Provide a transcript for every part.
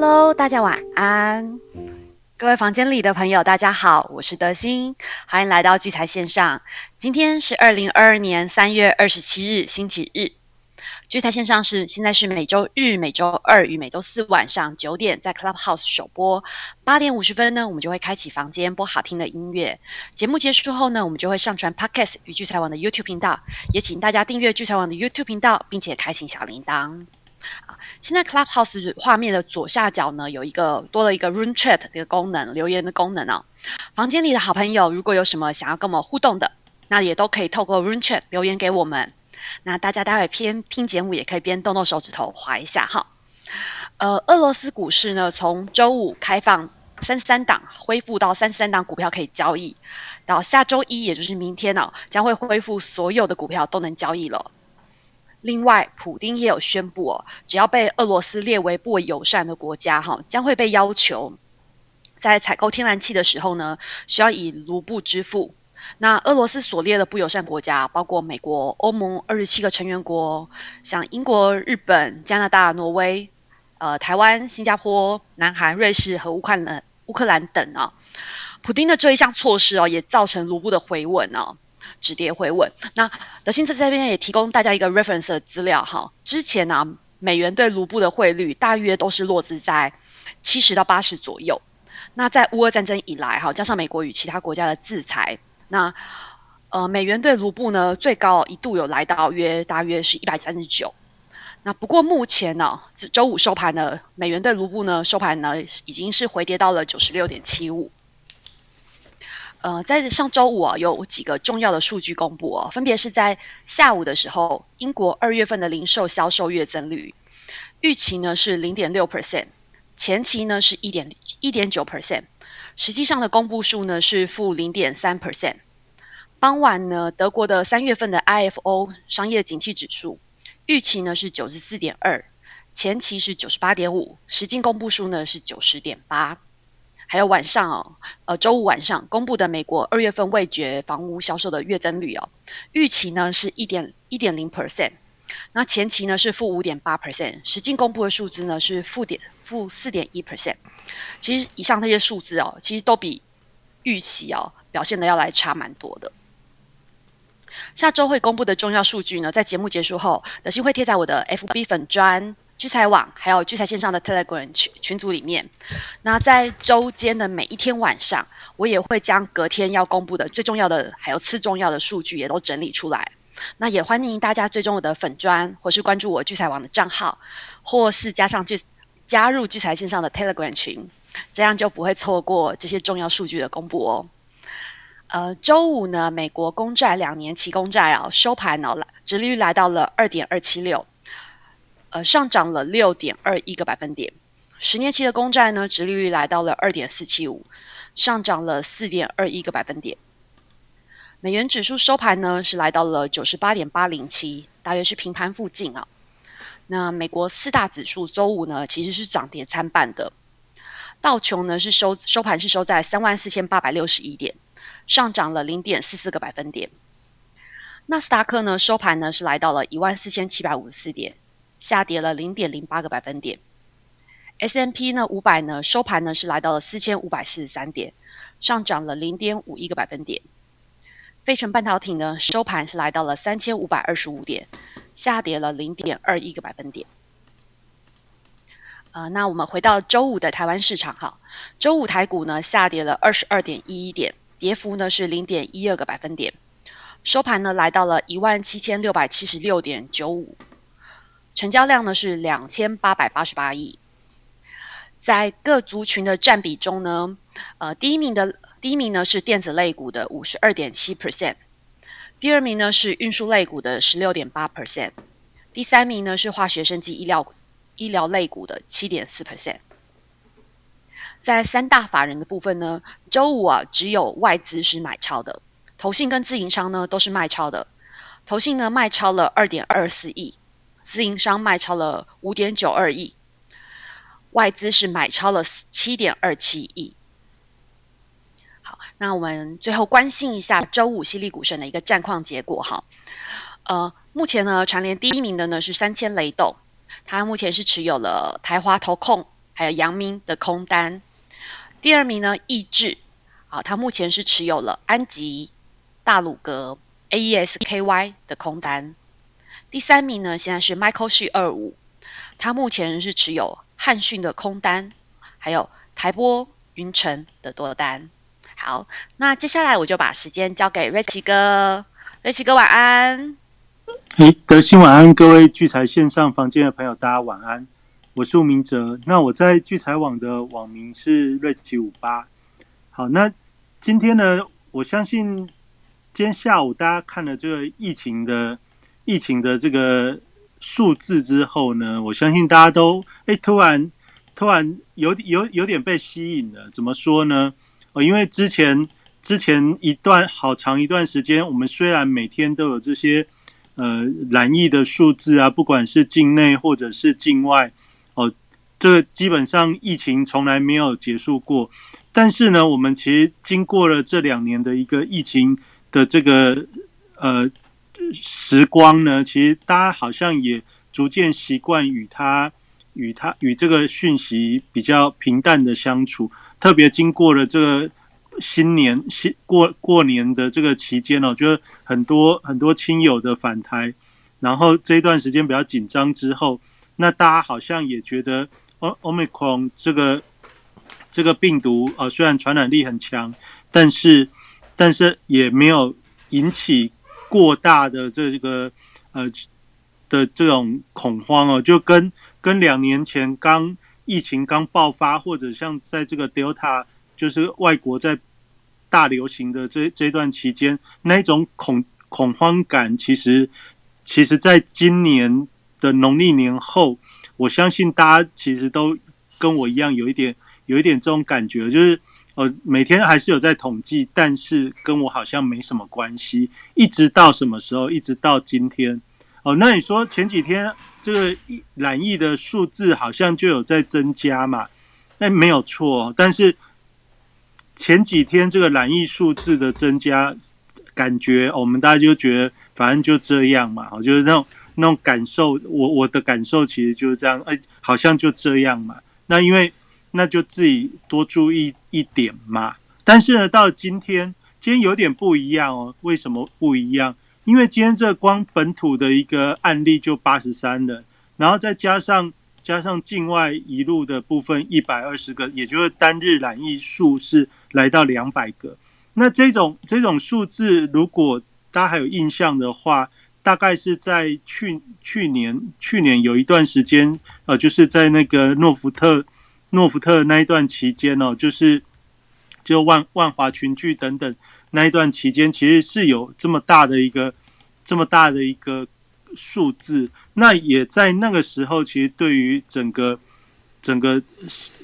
Hello，大家晚安。各位房间里的朋友，大家好，我是德心，欢迎来到聚财线上。今天是二零二二年三月二十七日，星期日。聚财线上是现在是每周日、每周二与每周四晚上九点在 Clubhouse 首播，八点五十分呢，我们就会开启房间播好听的音乐。节目结束后呢，我们就会上传 Podcast 与聚财网的 YouTube 频道，也请大家订阅聚财网的 YouTube 频道，并且开启小铃铛。啊，现在 Clubhouse 画面的左下角呢，有一个多了一个 Room Chat 这个功能，留言的功能哦。房间里的好朋友，如果有什么想要跟我们互动的，那也都可以透过 Room Chat 留言给我们。那大家待会边听节目，也可以边动动手指头划一下哈。呃，俄罗斯股市呢，从周五开放三三档恢复到三三档股票可以交易，到下周一，也就是明天呢，将会恢复所有的股票都能交易了。另外，普丁也有宣布哦，只要被俄罗斯列为不友善的国家，哈，将会被要求在采购天然气的时候呢，需要以卢布支付。那俄罗斯所列的不友善国家包括美国、欧盟二十七个成员国，像英国、日本、加拿大、挪威、呃台湾、新加坡、南韩、瑞士和乌克兰、乌克兰等啊。普丁的这一项措施哦，也造成卢布的回稳哦。止跌回稳。那德信在这边也提供大家一个 reference 的资料哈。之前呢，美元对卢布的汇率大约都是落至在七十到八十左右。那在乌俄战争以来哈，加上美国与其他国家的制裁，那呃美元对卢布呢最高一度有来到约大约是一百三十九。那不过目前呢，周五收盘呢，美元对卢布呢收盘呢已经是回跌到了九十六点七五。呃，在上周五啊，有几个重要的数据公布哦，分别是在下午的时候，英国二月份的零售销售月增率预期呢是零点六 percent，前期呢是一点一点九 percent，实际上的公布数呢是负零点三 percent。傍晚呢，德国的三月份的 IFO 商业景气指数预期呢是九十四点二，前期是九十八点五，实际公布数呢是九十点八。还有晚上哦，呃，周五晚上公布的美国二月份未决房屋销售的月增率哦，预期呢是一点一点零 percent，那前期呢是负五点八 percent，实际公布的数字呢是负点负四点一 percent。其实以上这些数字哦，其实都比预期哦表现的要来差蛮多的。下周会公布的重要数据呢，在节目结束后，德心会贴在我的 FB 粉砖。聚财网还有聚财线上的 Telegram 群群组里面，那在周间的每一天晚上，我也会将隔天要公布的最重要的还有次重要的数据也都整理出来。那也欢迎大家追踪我的粉砖，或是关注我聚财网的账号，或是加上聚加入聚财线上的 Telegram 群，这样就不会错过这些重要数据的公布哦。呃，周五呢，美国公债两年期公债啊收盘哦，来，殖率来到了二点二七六。呃，上涨了六点二一个百分点，十年期的公债呢，殖利率来到了二点四七五，上涨了四点二一个百分点。美元指数收盘呢是来到了九十八点八零七，大约是平盘附近啊。那美国四大指数周五呢其实是涨跌参半的，道琼呢是收收盘是收在三万四千八百六十一点，上涨了零点四四个百分点。纳斯达克呢收盘呢是来到了一万四千七百五十四点。下跌了零点零八个百分点，S M P 呢五百呢收盘呢是来到了四千五百四十三点，上涨了零点五一个百分点。费城半导体呢收盘是来到了三千五百二十五点，下跌了零点二一个百分点。呃，那我们回到周五的台湾市场哈，周五台股呢下跌了二十二点一一点，跌幅呢是零点一二个百分点，收盘呢来到了一万七千六百七十六点九五。成交量呢是两千八百八十八亿，在各族群的占比中呢，呃，第一名的第一名呢是电子类股的五十二点七 percent，第二名呢是运输类股的十六点八 percent，第三名呢是化学生技医疗医疗类股的七点四 percent。在三大法人的部分呢，周五啊只有外资是买超的，投信跟自营商呢都是卖超的，投信呢卖超了二点二四亿。自营商卖超了五点九二亿，外资是买超了七点二七亿。好，那我们最后关心一下周五犀利股神的一个战况结果哈。呃，目前呢，传联第一名的呢是三千雷动，它目前是持有了台华投控，还有阳明的空单。第二名呢，易智，好，它目前是持有了安吉、大鲁阁、AESKY 的空单。第三名呢，现在是 Michael She 二五，它目前是持有汉讯的空单，还有台波、云城的多单。好，那接下来我就把时间交给瑞奇哥，瑞奇哥晚安。哎，德兴晚安，各位聚财线上房间的朋友，大家晚安。我是吴明哲，那我在聚财网的网名是瑞奇五八。好，那今天呢，我相信今天下午大家看了这个疫情的疫情的这个数字之后呢，我相信大家都哎突然突然有有有点被吸引了。怎么说呢？哦，因为之前之前一段好长一段时间，我们虽然每天都有这些呃蓝疫的数字啊，不管是境内或者是境外。哦这基本上疫情从来没有结束过，但是呢，我们其实经过了这两年的一个疫情的这个呃时光呢，其实大家好像也逐渐习惯与它与它与这个讯息比较平淡的相处。特别经过了这个新年新过过年的这个期间哦，觉得很多很多亲友的返台，然后这一段时间比较紧张之后，那大家好像也觉得。奥奥密克戎这个这个病毒啊，虽然传染力很强，但是但是也没有引起过大的这个呃的这种恐慌哦，就跟跟两年前刚疫情刚爆发，或者像在这个 Delta 就是外国在大流行的这这段期间，那种恐恐慌感，其实其实在今年的农历年后。我相信大家其实都跟我一样，有一点有一点这种感觉，就是呃每天还是有在统计，但是跟我好像没什么关系。一直到什么时候？一直到今天。哦，那你说前几天这个染疫的数字好像就有在增加嘛？那没有错，但是前几天这个染疫数字的增加，感觉我们大家就觉得反正就这样嘛，就是那种。那种感受，我我的感受其实就是这样，哎，好像就这样嘛。那因为那就自己多注意一点嘛。但是呢，到今天，今天有点不一样哦。为什么不一样？因为今天这光本土的一个案例就八十三人，然后再加上加上境外一路的部分一百二十个，也就是单日染疫数是来到两百个。那这种这种数字，如果大家还有印象的话，大概是在去去年，去年有一段时间，呃，就是在那个诺福特，诺福特那一段期间哦，就是就万万华群聚等等那一段期间，其实是有这么大的一个这么大的一个数字。那也在那个时候，其实对于整个整个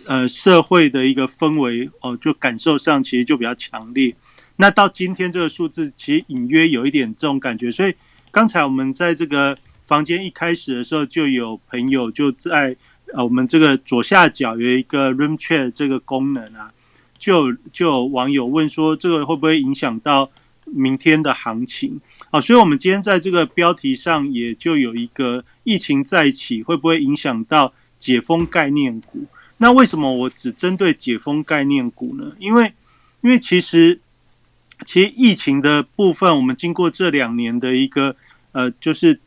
呃社会的一个氛围哦，就感受上其实就比较强烈。那到今天这个数字，其实隐约有一点这种感觉，所以。刚才我们在这个房间一开始的时候，就有朋友就在呃我们这个左下角有一个 Room Chat 这个功能啊，就就有网友问说，这个会不会影响到明天的行情？啊，所以我们今天在这个标题上也就有一个疫情再起，会不会影响到解封概念股？那为什么我只针对解封概念股呢？因为因为其实其实疫情的部分，我们经过这两年的一个呃，就是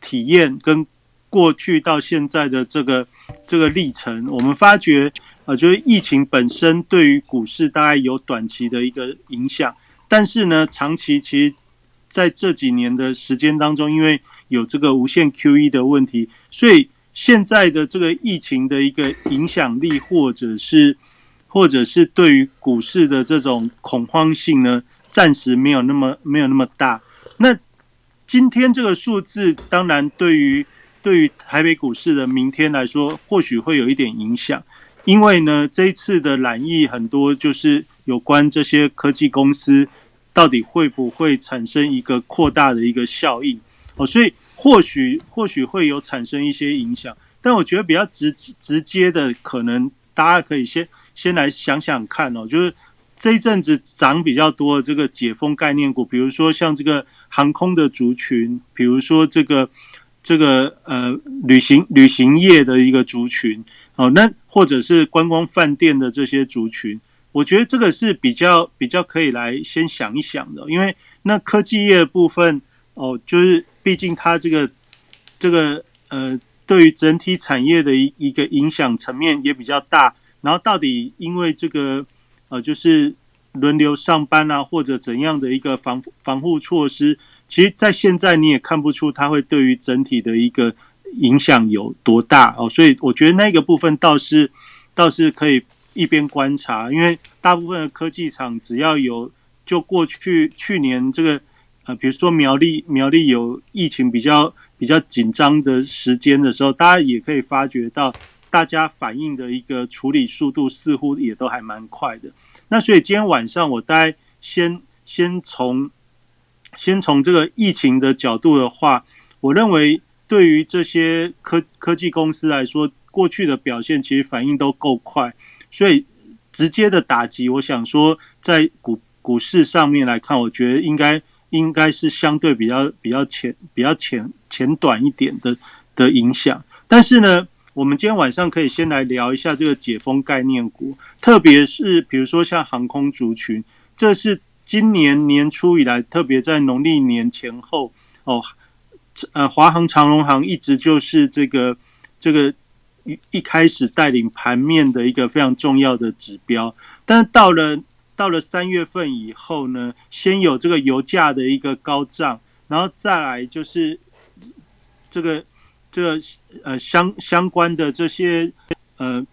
体验跟过去到现在的这个这个历程，我们发觉，呃，就是疫情本身对于股市大概有短期的一个影响，但是呢，长期其实在这几年的时间当中，因为有这个无限 QE 的问题，所以现在的这个疫情的一个影响力，或者是或者是对于股市的这种恐慌性呢，暂时没有那么没有那么大。那今天这个数字，当然对于对于台北股市的明天来说，或许会有一点影响，因为呢，这一次的染疫很多就是有关这些科技公司到底会不会产生一个扩大的一个效应哦，所以或许或许会有产生一些影响，但我觉得比较直直接的，可能大家可以先先来想想看哦，就是这一阵子涨比较多的这个解封概念股，比如说像这个。航空的族群，比如说这个这个呃旅行旅行业的一个族群，哦，那或者是观光饭店的这些族群，我觉得这个是比较比较可以来先想一想的，因为那科技业部分哦，就是毕竟它这个这个呃，对于整体产业的一一个影响层面也比较大。然后到底因为这个呃，就是轮流上班啊，或者怎样的一个防防护措施，其实在现在你也看不出它会对于整体的一个。影响有多大哦？所以我觉得那个部分倒是倒是可以一边观察，因为大部分的科技厂只要有就过去去年这个呃，比如说苗栗苗栗有疫情比较比较紧张的时间的时候，大家也可以发觉到大家反应的一个处理速度似乎也都还蛮快的。那所以今天晚上我大概先先从先从这个疫情的角度的话，我认为。对于这些科科技公司来说，过去的表现其实反应都够快，所以直接的打击，我想说在股股市上面来看，我觉得应该应该是相对比较比较浅、比较浅浅短一点的的影响。但是呢，我们今天晚上可以先来聊一下这个解封概念股，特别是比如说像航空族群，这是今年年初以来，特别在农历年前后哦。呃，华航、长荣航一直就是这个这个一一开始带领盘面的一个非常重要的指标，但是到了到了三月份以后呢，先有这个油价的一个高涨，然后再来就是这个这个呃相相关的这些呃，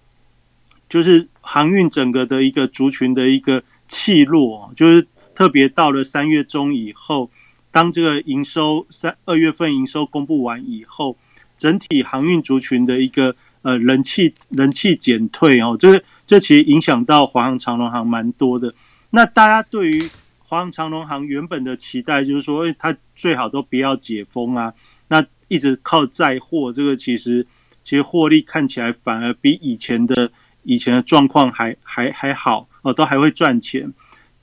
就是航运整个的一个族群的一个气落，就是特别到了三月中以后。当这个营收三二月份营收公布完以后，整体航运族群的一个呃人气人气减退哦，这个这其实影响到华航、长龙航蛮多的。那大家对于华航、长龙航原本的期待就是说，哎，它最好都不要解封啊，那一直靠载货，这个其实其实获利看起来反而比以前的以前的状况还还还好哦，都还会赚钱。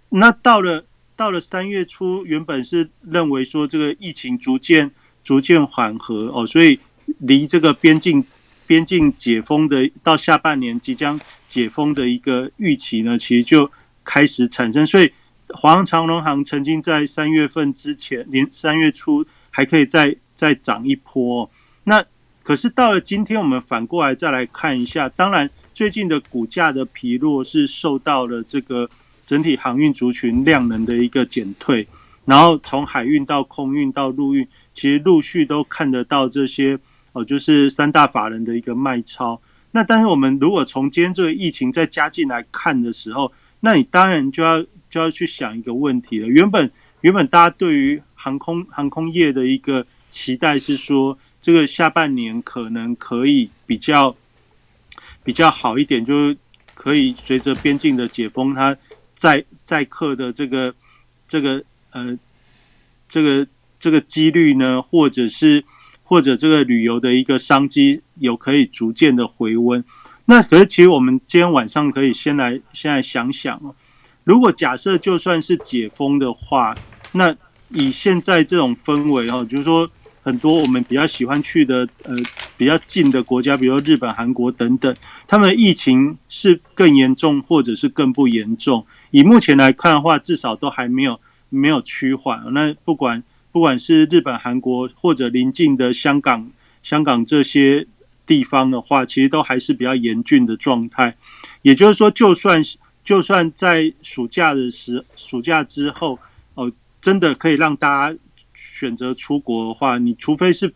那到了。到了三月初，原本是认为说这个疫情逐渐逐渐缓和哦，所以离这个边境边境解封的到下半年即将解封的一个预期呢，其实就开始产生。所以华航、长龙航曾经在三月份之前，连三月初还可以再再涨一波。那可是到了今天，我们反过来再来看一下，当然最近的股价的疲弱是受到了这个。整体航运族群量能的一个减退，然后从海运到空运到陆运，其实陆续都看得到这些哦，就是三大法人的一个卖超。那但是我们如果从今天这个疫情再加进来看的时候，那你当然就要就要去想一个问题了。原本原本大家对于航空航空业的一个期待是说，这个下半年可能可以比较比较好一点，就是可以随着边境的解封，它。载载客的这个这个呃这个这个几率呢，或者是或者这个旅游的一个商机有可以逐渐的回温。那可是其实我们今天晚上可以先来现在想想哦，如果假设就算是解封的话，那以现在这种氛围哦，就是说。很多我们比较喜欢去的，呃，比较近的国家，比如日本、韩国等等，他们疫情是更严重，或者是更不严重。以目前来看的话，至少都还没有没有趋缓。那不管不管是日本、韩国或者邻近的香港、香港这些地方的话，其实都还是比较严峻的状态。也就是说，就算就算在暑假的时暑假之后，哦，真的可以让大家。选择出国的话，你除非是，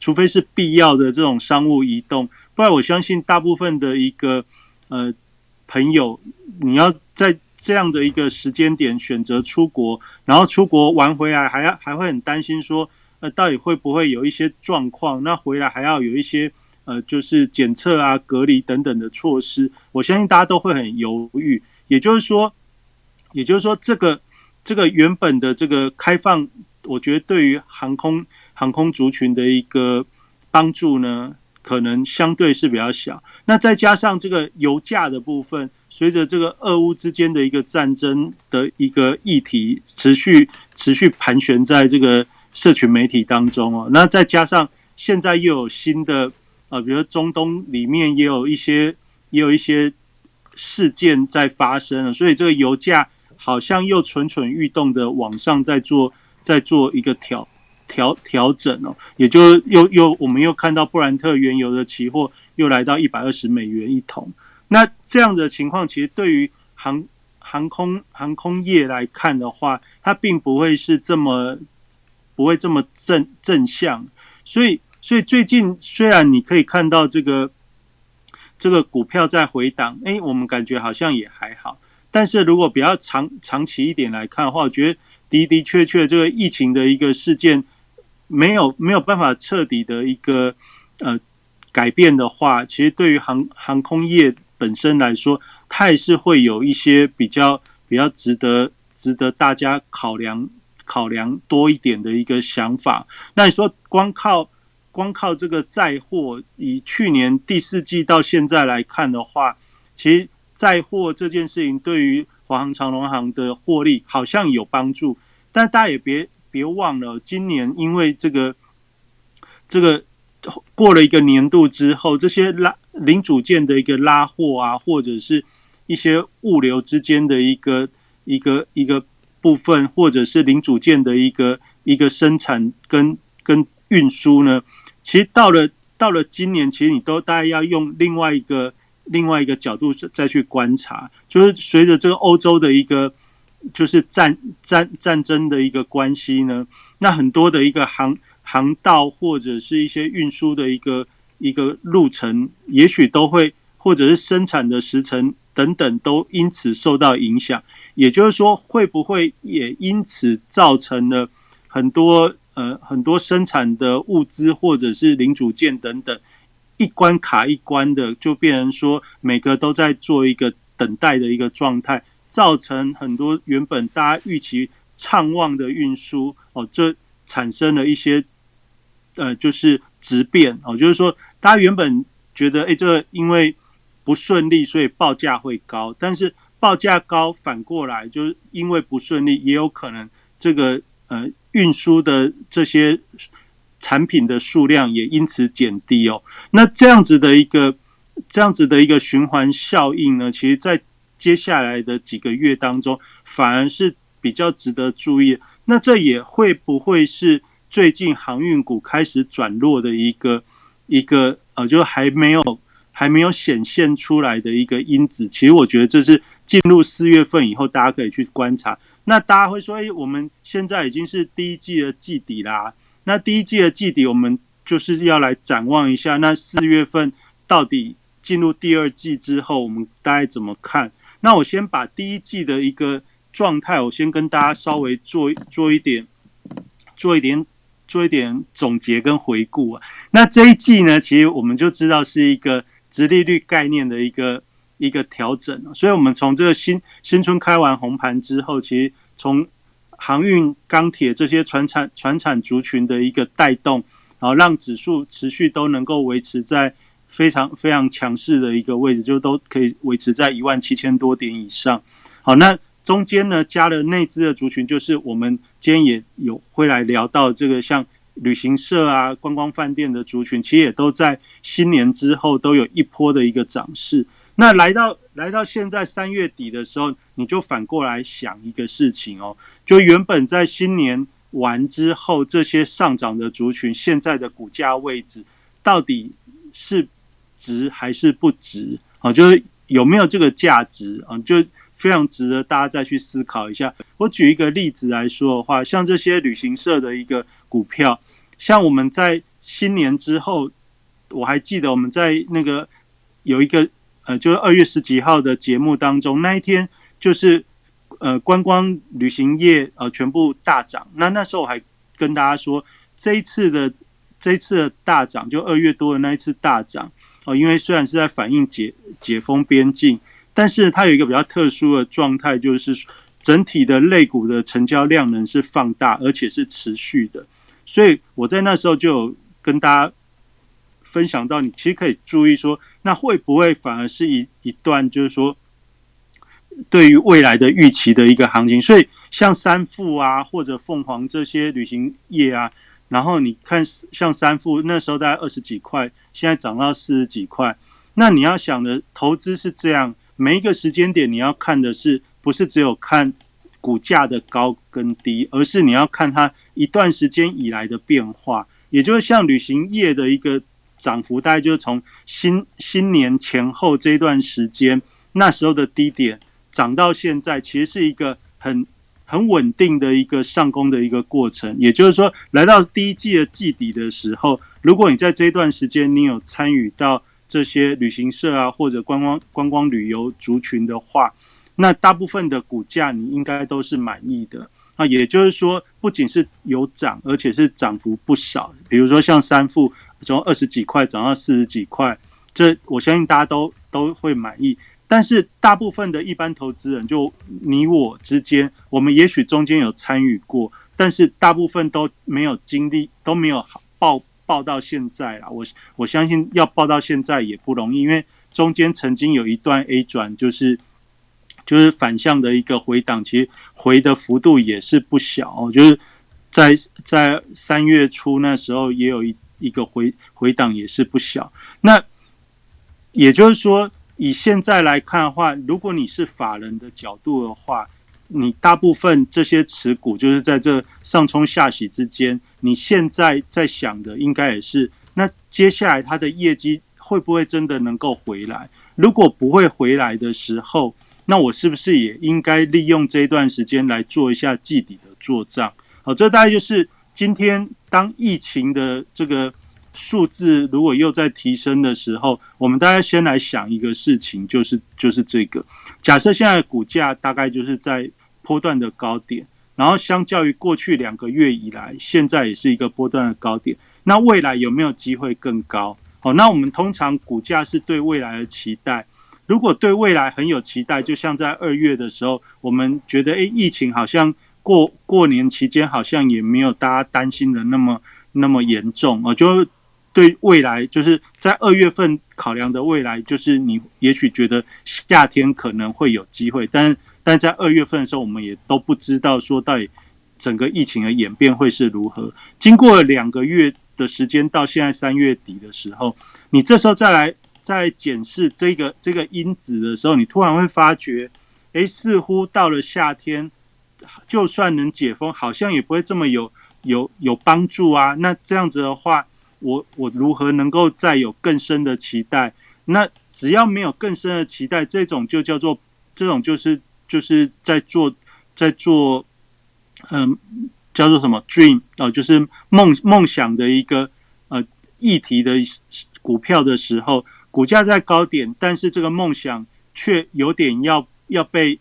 除非是必要的这种商务移动，不然我相信大部分的一个呃朋友，你要在这样的一个时间点选择出国，然后出国玩回来，还要还会很担心说，呃，到底会不会有一些状况？那回来还要有一些呃，就是检测啊、隔离等等的措施，我相信大家都会很犹豫。也就是说，也就是说，这个这个原本的这个开放。我觉得对于航空航空族群的一个帮助呢，可能相对是比较小。那再加上这个油价的部分，随着这个俄乌之间的一个战争的一个议题持续持续盘旋在这个社群媒体当中哦。那再加上现在又有新的呃，比如中东里面也有一些也有一些事件在发生，所以这个油价好像又蠢蠢欲动的往上在做在做一个调调调整哦，也就又又我们又看到布兰特原油的期货又来到一百二十美元一桶，那这样的情况其实对于航航空航空业来看的话，它并不会是这么不会这么正正向，所以所以最近虽然你可以看到这个这个股票在回档，哎，我们感觉好像也还好，但是如果比较长长期一点来看的话，我觉得的的确确这个疫情的一个事件没有没有办法彻底的一个呃改变的话，其实对于航航空业本身来说。它也是会有一些比较比较值得值得大家考量考量多一点的一个想法。那你说光靠光靠这个载货，以去年第四季到现在来看的话，其实载货这件事情对于华航、长龙航的获利好像有帮助，但大家也别别忘了，今年因为这个这个过了一个年度之后，这些拉零组件的一个拉货啊，或者是一些物流之间的一个一个一个部分，或者是零组件的一个一个生产跟跟运输呢？其实到了到了今年，其实你都大概要用另外一个另外一个角度再去观察，就是随着这个欧洲的一个就是战战战争的一个关系呢，那很多的一个航航道或者是一些运输的一个一个路程，也许都会或者是生产的时程。等等都因此受到影响，也就是说，会不会也因此造成了很多呃很多生产的物资或者是零组件等等一关卡一关的，就变成说每个都在做一个等待的一个状态，造成很多原本大家预期畅旺的运输哦，这产生了一些呃就是质变哦，就是说大家原本觉得哎，这因为不顺利，所以报价会高。但是报价高，反过来就是因为不顺利，也有可能这个呃运输的这些产品的数量也因此减低哦。那这样子的一个这样子的一个循环效应呢，其实在接下来的几个月当中，反而是比较值得注意。那这也会不会是最近航运股开始转弱的一个一个呃，就还没有。还没有显现出来的一个因子，其实我觉得这是进入四月份以后，大家可以去观察。那大家会说，哎，我们现在已经是第一季的季底啦。那第一季的季底，我们就是要来展望一下，那四月份到底进入第二季之后，我们大概怎么看？那我先把第一季的一个状态，我先跟大家稍微做做一点，做一点，做一点总结跟回顾啊。那这一季呢，其实我们就知道是一个。直利率概念的一个一个调整，所以我们从这个新新春开完红盘之后，其实从航运、钢铁这些船产船产族群的一个带动，然后让指数持续都能够维持在非常非常强势的一个位置，就都可以维持在一万七千多点以上。好，那中间呢加了内资的族群，就是我们今天也有会来聊到这个像。旅行社啊，观光饭店的族群，其实也都在新年之后都有一波的一个涨势。那来到来到现在三月底的时候，你就反过来想一个事情哦，就原本在新年完之后，这些上涨的族群现在的股价位置到底是值还是不值？啊，就是有没有这个价值啊？就非常值得大家再去思考一下。我举一个例子来说的话，像这些旅行社的一个。股票，像我们在新年之后，我还记得我们在那个有一个呃，就是二月十几号的节目当中，那一天就是呃观光旅行业呃全部大涨。那那时候我还跟大家说，这一次的这一次的大涨，就二月多的那一次大涨哦，因为虽然是在反映解解封边境，但是它有一个比较特殊的状态，就是整体的类股的成交量能是放大，而且是持续的。所以我在那时候就有跟大家分享到，你其实可以注意说，那会不会反而是一一段就是说，对于未来的预期的一个行情？所以像三富啊或者凤凰这些旅行业啊，然后你看像三富那时候大概二十几块，现在涨到四十几块。那你要想的投资是这样，每一个时间点你要看的是不是只有看股价的高跟低，而是你要看它一段时间以来的变化。也就是像旅行业的一个涨幅，大概就是从新新年前后这段时间，那时候的低点涨到现在，其实是一个很很稳定的一个上攻的一个过程。也就是说，来到第一季的季底的时候，如果你在这段时间你有参与到这些旅行社啊或者观光观光旅游族群的话，那大部分的股价你应该都是满意的。啊，也就是说，不仅是有涨，而且是涨幅不少。比如说像三富从二十几块涨到四十几块，这我相信大家都都会满意。但是大部分的一般投资人，就你我之间，我们也许中间有参与过，但是大部分都没有经历，都没有报报到现在啦。我我相信要报到现在也不容易，因为中间曾经有一段 A 转，就是。就是反向的一个回档，其实回的幅度也是不小。就是在在三月初那时候，也有一一个回回档，也是不小。那也就是说，以现在来看的话，如果你是法人的角度的话，你大部分这些持股就是在这上冲下洗之间，你现在在想的应该也是，那接下来它的业绩会不会真的能够回来？如果不会回来的时候，那我是不是也应该利用这一段时间来做一下季底的做账？好，这大概就是今天当疫情的这个数字如果又在提升的时候，我们大家先来想一个事情，就是就是这个假设现在股价大概就是在波段的高点，然后相较于过去两个月以来，现在也是一个波段的高点，那未来有没有机会更高？好，那我们通常股价是对未来的期待。如果对未来很有期待，就像在二月的时候，我们觉得，诶，疫情好像过过年期间好像也没有大家担心的那么那么严重啊，就对未来就是在二月份考量的未来，就是你也许觉得夏天可能会有机会，但但在二月份的时候，我们也都不知道说到底整个疫情的演变会是如何。经过了两个月的时间，到现在三月底的时候，你这时候再来。在检视这个这个因子的时候，你突然会发觉，哎，似乎到了夏天，就算能解封，好像也不会这么有有有帮助啊。那这样子的话，我我如何能够再有更深的期待？那只要没有更深的期待，这种就叫做这种就是就是在做在做，嗯，叫做什么 dream 哦，就是梦梦想的一个呃议题的股票的时候。股价在高点，但是这个梦想却有点要要被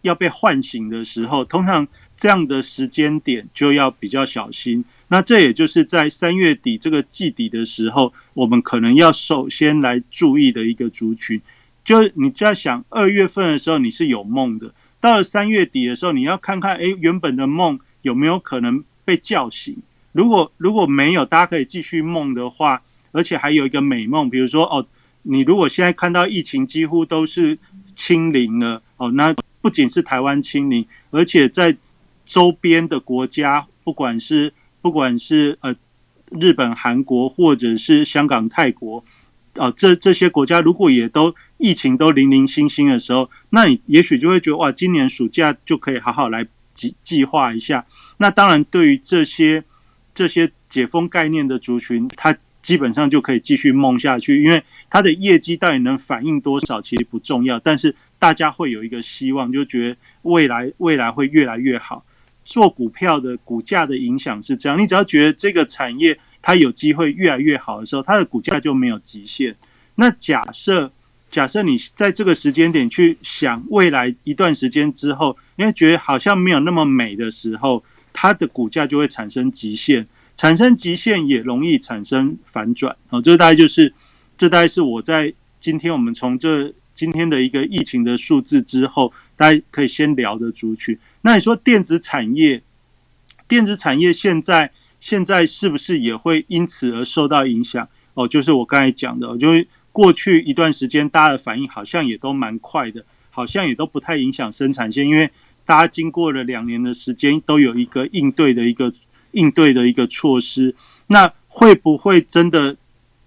要被唤醒的时候，通常这样的时间点就要比较小心。那这也就是在三月底这个季底的时候，我们可能要首先来注意的一个族群。就你就要想，二月份的时候你是有梦的，到了三月底的时候，你要看看，诶，原本的梦有没有可能被叫醒？如果如果没有，大家可以继续梦的话。而且还有一个美梦，比如说哦，你如果现在看到疫情几乎都是清零了哦，那不仅是台湾清零，而且在周边的国家，不管是不管是呃日本、韩国或者是香港、泰国，啊，这这些国家如果也都疫情都零零星星的时候，那你也许就会觉得哇，今年暑假就可以好好来计计划一下。那当然，对于这些这些解封概念的族群，它基本上就可以继续梦下去，因为它的业绩到底能反映多少其实不重要，但是大家会有一个希望，就觉得未来未来会越来越好。做股票的股价的影响是这样，你只要觉得这个产业它有机会越来越好的时候，它的股价就没有极限。那假设假设你在这个时间点去想未来一段时间之后，因为觉得好像没有那么美的时候，它的股价就会产生极限。产生极限也容易产生反转哦，这大概就是，这大概是我在今天我们从这今天的一个疫情的数字之后，大家可以先聊的族群。那你说电子产业，电子产业现在现在是不是也会因此而受到影响？哦，就是我刚才讲的，就是过去一段时间大家的反应好像也都蛮快的，好像也都不太影响生产线，因为大家经过了两年的时间，都有一个应对的一个。应对的一个措施。那会不会真的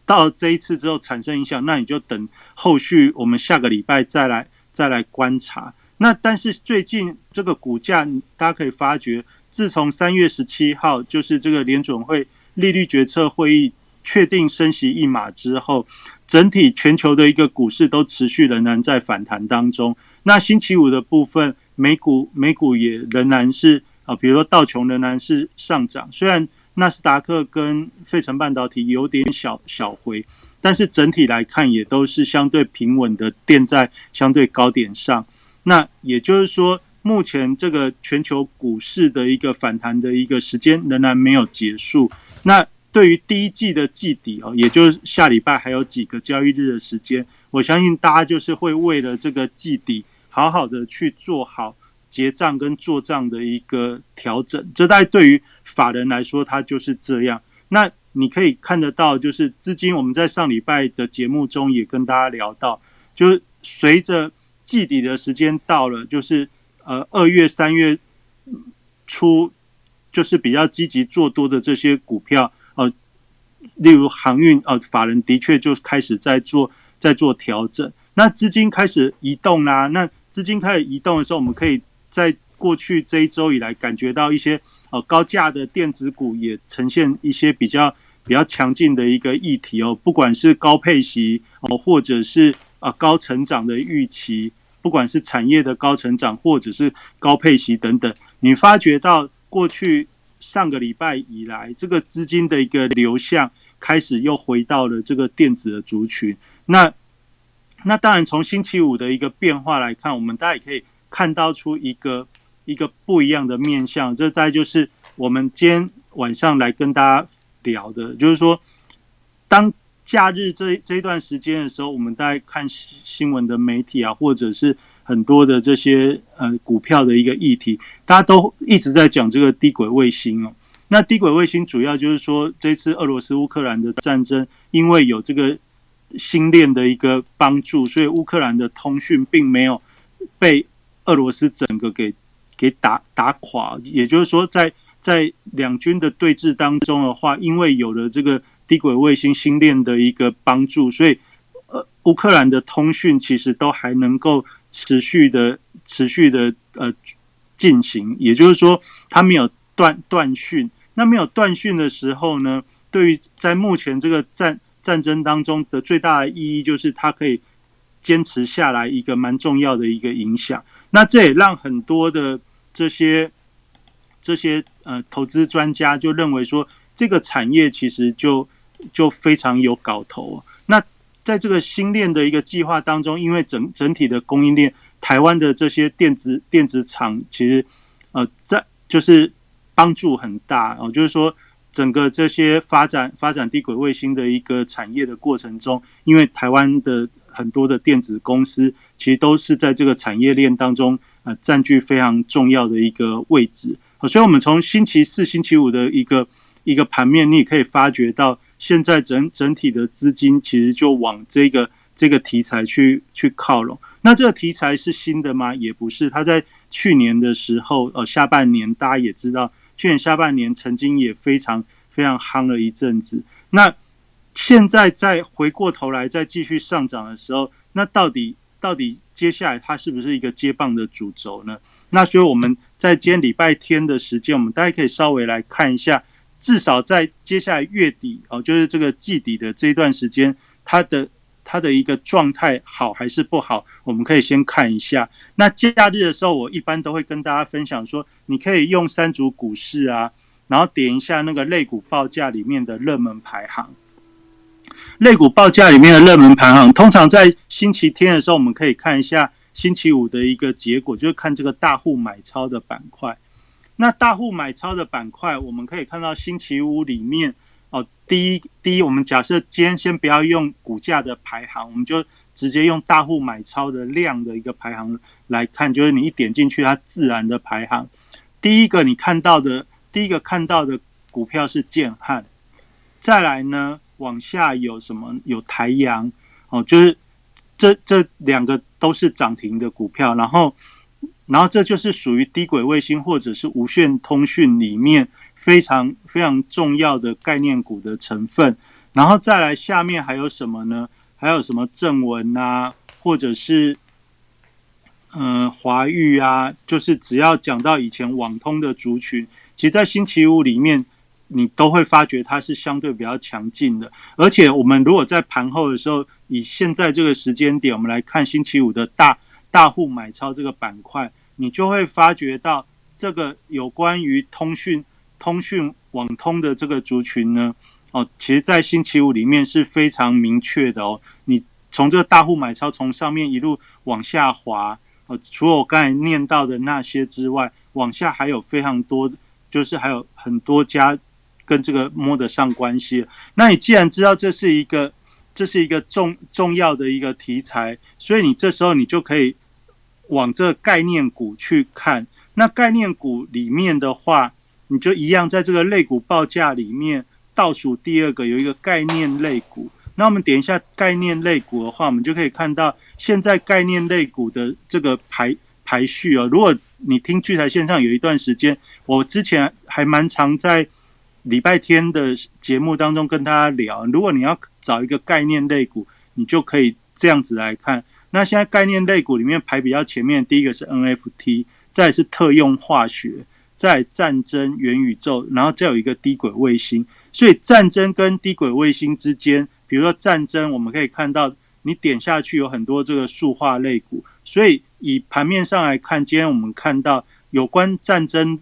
到这一次之后产生影响？那你就等后续我们下个礼拜再来再来观察。那但是最近这个股价，大家可以发觉，自从三月十七号就是这个联准会利率决策会议确定升息一码之后，整体全球的一个股市都持续仍然在反弹当中。那星期五的部分，美股美股也仍然是啊，比如说道琼仍然是上涨，虽然纳斯达克跟费城半导体有点小小回，但是整体来看也都是相对平稳的垫在相对高点上。那也就是说，目前这个全球股市的一个反弹的一个时间仍然没有结束。那对于第一季的季底哦，也就是下礼拜还有几个交易日的时间，我相信大家就是会为了这个季底，好好的去做好结账跟做账的一个调整。这在对于法人来说，它就是这样。那你可以看得到，就是资金，我们在上礼拜的节目中也跟大家聊到，就是随着。季底的时间到了，就是呃二月、三月初，就是比较积极做多的这些股票，呃，例如航运，呃，法人的确就开始在做在做调整。那资金开始移动啦，那资金开始移动的时候，我们可以在过去这一周以来感觉到一些呃高价的电子股也呈现一些比较比较强劲的一个议题哦，不管是高配息哦，或者是啊高成长的预期。不管是产业的高成长，或者是高配息等等，你发觉到过去上个礼拜以来，这个资金的一个流向开始又回到了这个电子的族群。那那当然，从星期五的一个变化来看，我们大家也可以看到出一个一个不一样的面向。这大概就是我们今天晚上来跟大家聊的，就是说当。假日这这一段时间的时候，我们在看新闻的媒体啊，或者是很多的这些呃股票的一个议题，大家都一直在讲这个低轨卫星哦。那低轨卫星主要就是说，这次俄罗斯乌克兰的战争，因为有这个星链的一个帮助，所以乌克兰的通讯并没有被俄罗斯整个给给打打垮。也就是说，在在两军的对峙当中的话，因为有了这个。低轨卫星星链的一个帮助，所以呃，乌克兰的通讯其实都还能够持续的、持续的呃进行。也就是说，它没有断断讯。那没有断讯的时候呢，对于在目前这个战战争当中的最大的意义，就是它可以坚持下来一个蛮重要的一个影响。那这也让很多的这些这些呃投资专家就认为说，这个产业其实就就非常有搞头。那在这个新链的一个计划当中，因为整整体的供应链，台湾的这些电子电子厂其实呃在就是帮助很大哦。就是说，整个这些发展发展低轨卫星的一个产业的过程中，因为台湾的很多的电子公司其实都是在这个产业链当中呃占据非常重要的一个位置。所以，我们从星期四、星期五的一个一个盘面，你也可以发觉到。现在整整体的资金其实就往这个这个题材去去靠拢。那这个题材是新的吗？也不是。它在去年的时候，呃，下半年大家也知道，去年下半年曾经也非常非常夯了一阵子。那现在再回过头来再继续上涨的时候，那到底到底接下来它是不是一个接棒的主轴呢？那所以我们在今天礼拜天的时间，我们大家可以稍微来看一下。至少在接下来月底哦，就是这个季底的这一段时间，它的它的一个状态好还是不好，我们可以先看一下。那假日的时候，我一般都会跟大家分享说，你可以用三组股市啊，然后点一下那个类股报价里面的热门排行。类股报价里面的热门排行，通常在星期天的时候，我们可以看一下星期五的一个结果，就是看这个大户买超的板块。那大户买超的板块，我们可以看到星期五里面哦，第一第一，我们假设今天先不要用股价的排行，我们就直接用大户买超的量的一个排行来看，就是你一点进去，它自然的排行。第一个你看到的，第一个看到的股票是建汉，再来呢往下有什么？有台阳哦，就是这这两个都是涨停的股票，然后。然后这就是属于低轨卫星或者是无线通讯里面非常非常重要的概念股的成分。然后再来下面还有什么呢？还有什么正文啊，或者是嗯华域啊？就是只要讲到以前网通的族群，其实，在星期五里面。你都会发觉它是相对比较强劲的，而且我们如果在盘后的时候，以现在这个时间点，我们来看星期五的大大户买超这个板块，你就会发觉到这个有关于通讯、通讯网通的这个族群呢，哦，其实在星期五里面是非常明确的哦。你从这个大户买超从上面一路往下滑，哦，除了我刚才念到的那些之外，往下还有非常多，就是还有很多家。跟这个摸得上关系，那你既然知道这是一个，这是一个重重要的一个题材，所以你这时候你就可以往这个概念股去看。那概念股里面的话，你就一样在这个类股报价里面倒数第二个有一个概念类股。那我们点一下概念类股的话，我们就可以看到现在概念类股的这个排排序哦。如果你听聚财线上有一段时间，我之前还蛮常在。礼拜天的节目当中跟大家聊，如果你要找一个概念类股，你就可以这样子来看。那现在概念类股里面排比较前面，第一个是 NFT，再是特用化学，再战争、元宇宙，然后再有一个低轨卫星。所以战争跟低轨卫星之间，比如说战争，我们可以看到你点下去有很多这个塑化类股。所以以盘面上来看，今天我们看到有关战争。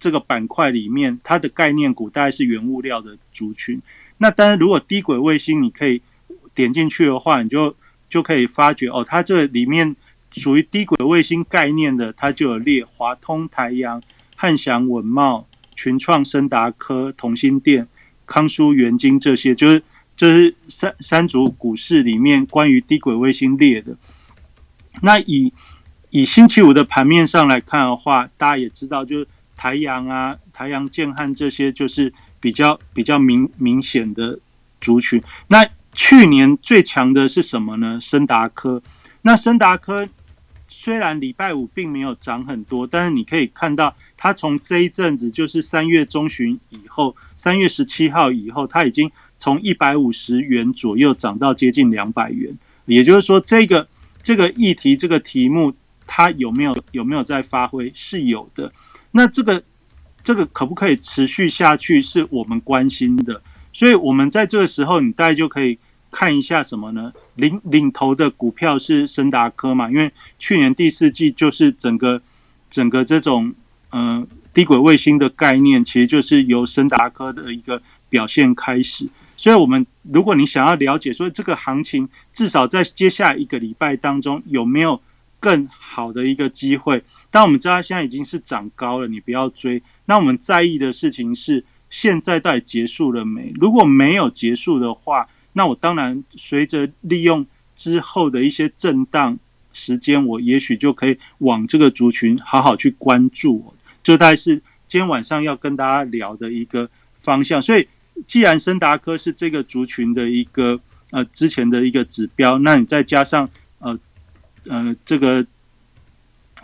这个板块里面，它的概念股大概是原物料的族群。那当然，如果低轨卫星，你可以点进去的话，你就就可以发觉哦，它这里面属于低轨卫星概念的，它就有列华通、台阳、汉翔、文茂、群创、森达科、同心电、康舒、元晶这些，就是这是三三组股市里面关于低轨卫星列的。那以以星期五的盘面上来看的话，大家也知道，就是。台阳啊，台阳建汉这些就是比较比较明明显的族群。那去年最强的是什么呢？森达科。那森达科虽然礼拜五并没有涨很多，但是你可以看到，它从这一阵子就是三月中旬以后，三月十七号以后，它已经从一百五十元左右涨到接近两百元。也就是说，这个这个议题这个题目，它有没有有没有在发挥？是有的。那这个这个可不可以持续下去，是我们关心的。所以，我们在这个时候，你大概就可以看一下什么呢？领领头的股票是森达科嘛？因为去年第四季就是整个整个这种嗯低轨卫星的概念，其实就是由森达科的一个表现开始。所以，我们如果你想要了解说这个行情，至少在接下来一个礼拜当中有没有？更好的一个机会，但我们知道现在已经是涨高了，你不要追。那我们在意的事情是，现在到底结束了没？如果没有结束的话，那我当然随着利用之后的一些震荡时间，我也许就可以往这个族群好好去关注。这大概是今天晚上要跟大家聊的一个方向。所以，既然森达科是这个族群的一个呃之前的一个指标，那你再加上呃。这个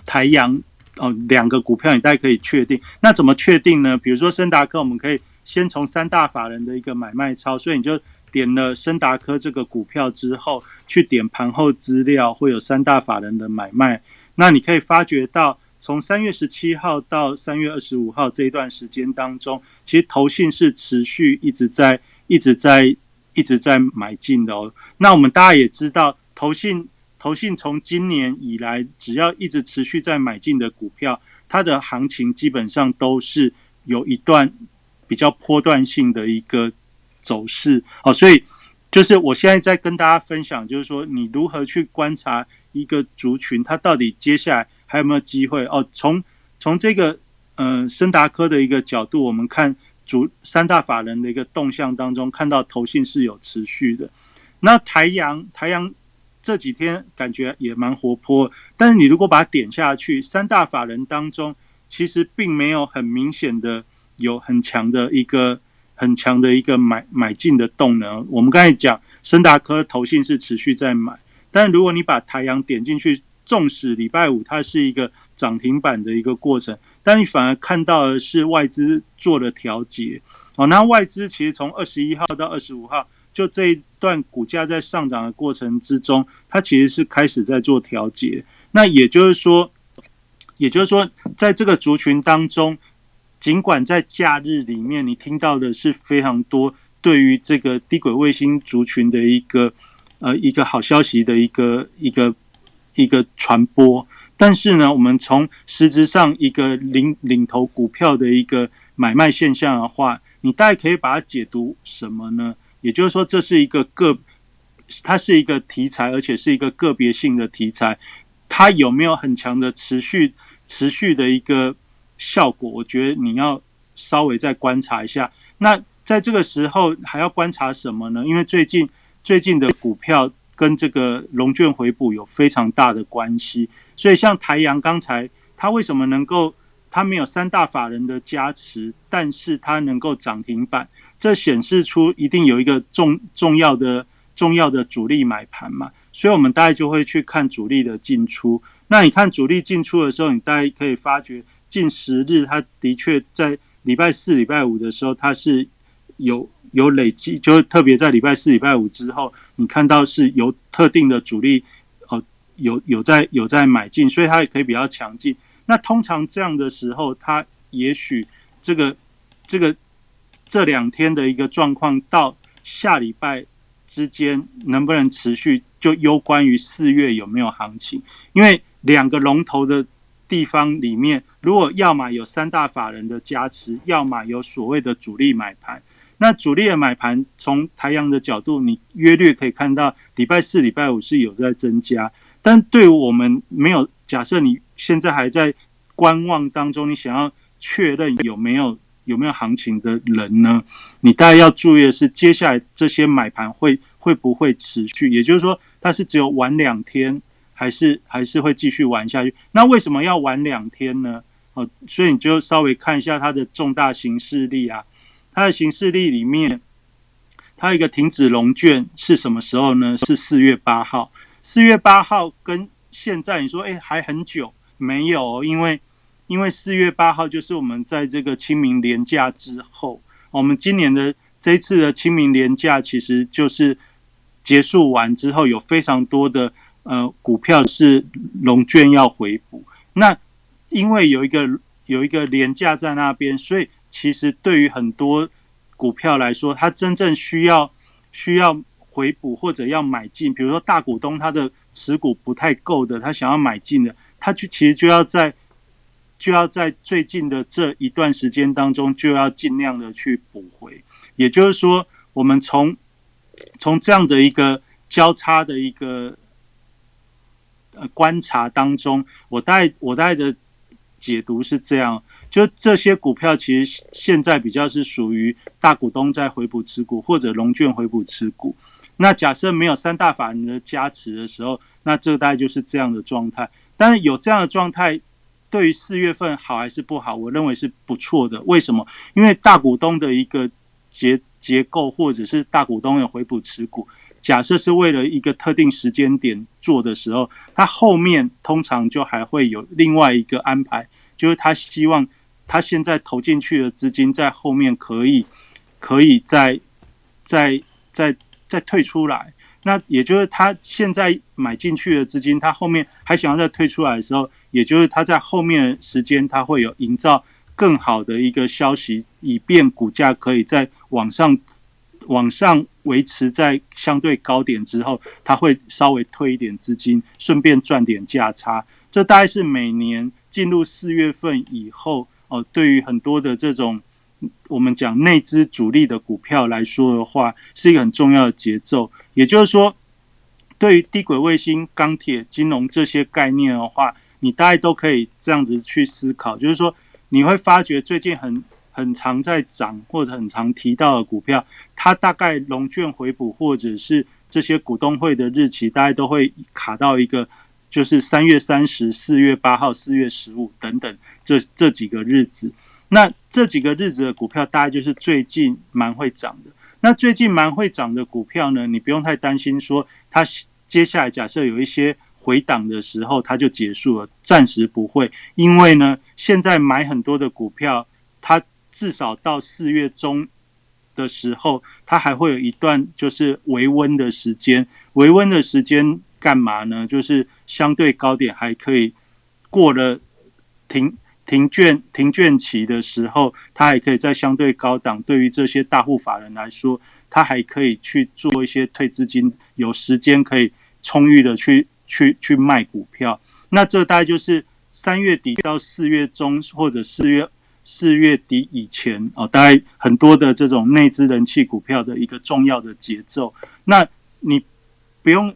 台阳哦，两个股票你大概可以确定。那怎么确定呢？比如说森达科，我们可以先从三大法人的一个买卖超，所以你就点了森达科这个股票之后，去点盘后资料，会有三大法人的买卖。那你可以发觉到，从三月十七号到三月二十五号这一段时间当中，其实投信是持续一直在、一直在、一直在买进的哦。那我们大家也知道，投信。投信从今年以来，只要一直持续在买进的股票，它的行情基本上都是有一段比较波段性的一个走势。好，所以就是我现在在跟大家分享，就是说你如何去观察一个族群，它到底接下来还有没有机会？哦，从从这个嗯森达科的一个角度，我们看主三大法人的一个动向当中，看到投信是有持续的。那台阳台阳。这几天感觉也蛮活泼，但是你如果把它点下去，三大法人当中其实并没有很明显的有很强的一个很强的一个买买进的动能。我们刚才讲，深达科投信是持续在买，但如果你把太阳点进去，纵使礼拜五它是一个涨停板的一个过程，但你反而看到的是外资做了调节。哦，那外资其实从二十一号到二十五号，就这一段股价在上涨的过程之中，它其实是开始在做调节。那也就是说，也就是说，在这个族群当中，尽管在假日里面，你听到的是非常多对于这个低轨卫星族群的一个呃一个好消息的一个一个一个传播，但是呢，我们从实质上一个领领头股票的一个买卖现象的话，你大概可以把它解读什么呢？也就是说，这是一个个，它是一个题材，而且是一个个别性的题材，它有没有很强的持续？持续的一个效果，我觉得你要稍微再观察一下。那在这个时候还要观察什么呢？因为最近最近的股票跟这个龙卷回补有非常大的关系，所以像台阳刚才它为什么能够它没有三大法人的加持，但是它能够涨停板，这显示出一定有一个重重要的重要的主力买盘嘛，所以我们大概就会去看主力的进出。那你看主力进出的时候，你大概可以发觉近十日，它的确在礼拜四、礼拜五的时候，它是有有累积，就是特别在礼拜四、礼拜五之后，你看到是有特定的主力哦，有有在有在买进，所以它也可以比较强劲。那通常这样的时候，它也许这个这个这两天的一个状况到下礼拜之间能不能持续，就攸关于四月有没有行情，因为。两个龙头的地方里面，如果要么有三大法人的加持，要么有所谓的主力买盘。那主力的买盘，从台阳的角度，你约略可以看到，礼拜四、礼拜五是有在增加。但对我们没有假设，你现在还在观望当中，你想要确认有没有有没有行情的人呢？你大概要注意的是，接下来这些买盘会会不会持续？也就是说，它是只有玩两天。还是还是会继续玩下去。那为什么要玩两天呢？哦，所以你就稍微看一下它的重大形势力啊。它的形势力里面，它一个停止龙卷是什么时候呢？是四月八号。四月八号跟现在你说，哎，还很久没有？因为因为四月八号就是我们在这个清明连假之后，我们今年的这次的清明连假其实就是结束完之后，有非常多的。呃，股票是龙卷要回补，那因为有一个有一个廉价在那边，所以其实对于很多股票来说，它真正需要需要回补或者要买进，比如说大股东他的持股不太够的，他想要买进的，他就其实就要在就要在最近的这一段时间当中，就要尽量的去补回。也就是说，我们从从这样的一个交叉的一个。呃，观察当中，我带我带的解读是这样：，就这些股票其实现在比较是属于大股东在回补持股，或者龙卷回补持股。那假设没有三大法人的加持的时候，那这大概就是这样的状态。但是有这样的状态，对于四月份好还是不好？我认为是不错的。为什么？因为大股东的一个结结构，或者是大股东的回补持股。假设是为了一个特定时间点做的时候，他后面通常就还会有另外一个安排，就是他希望他现在投进去的资金在后面可以，可以再再再再退出来。那也就是他现在买进去的资金，他后面还想要再退出来的时候，也就是它在后面时间它会有营造更好的一个消息，以便股价可以在往上往上。维持在相对高点之后，它会稍微推一点资金，顺便赚点价差。这大概是每年进入四月份以后哦，对于很多的这种我们讲内资主力的股票来说的话，是一个很重要的节奏。也就是说，对于低轨卫星、钢铁、金融这些概念的话，你大概都可以这样子去思考。就是说，你会发觉最近很。很常在涨或者很常提到的股票，它大概龙卷回补或者是这些股东会的日期，大概都会卡到一个，就是三月三十、四月八号、四月十五等等这这几个日子。那这几个日子的股票，大概就是最近蛮会涨的。那最近蛮会涨的股票呢，你不用太担心说它接下来假设有一些回档的时候它就结束了，暂时不会，因为呢，现在买很多的股票，它至少到四月中的时候，它还会有一段就是维温的时间，维温的时间干嘛呢？就是相对高点还可以过了停停卷停卷期的时候，它还可以在相对高档，对于这些大户法人来说，它还可以去做一些退资金，有时间可以充裕的去。去去卖股票，那这大概就是三月底到四月中或者四月四月底以前哦，大概很多的这种内资人气股票的一个重要的节奏。那你不用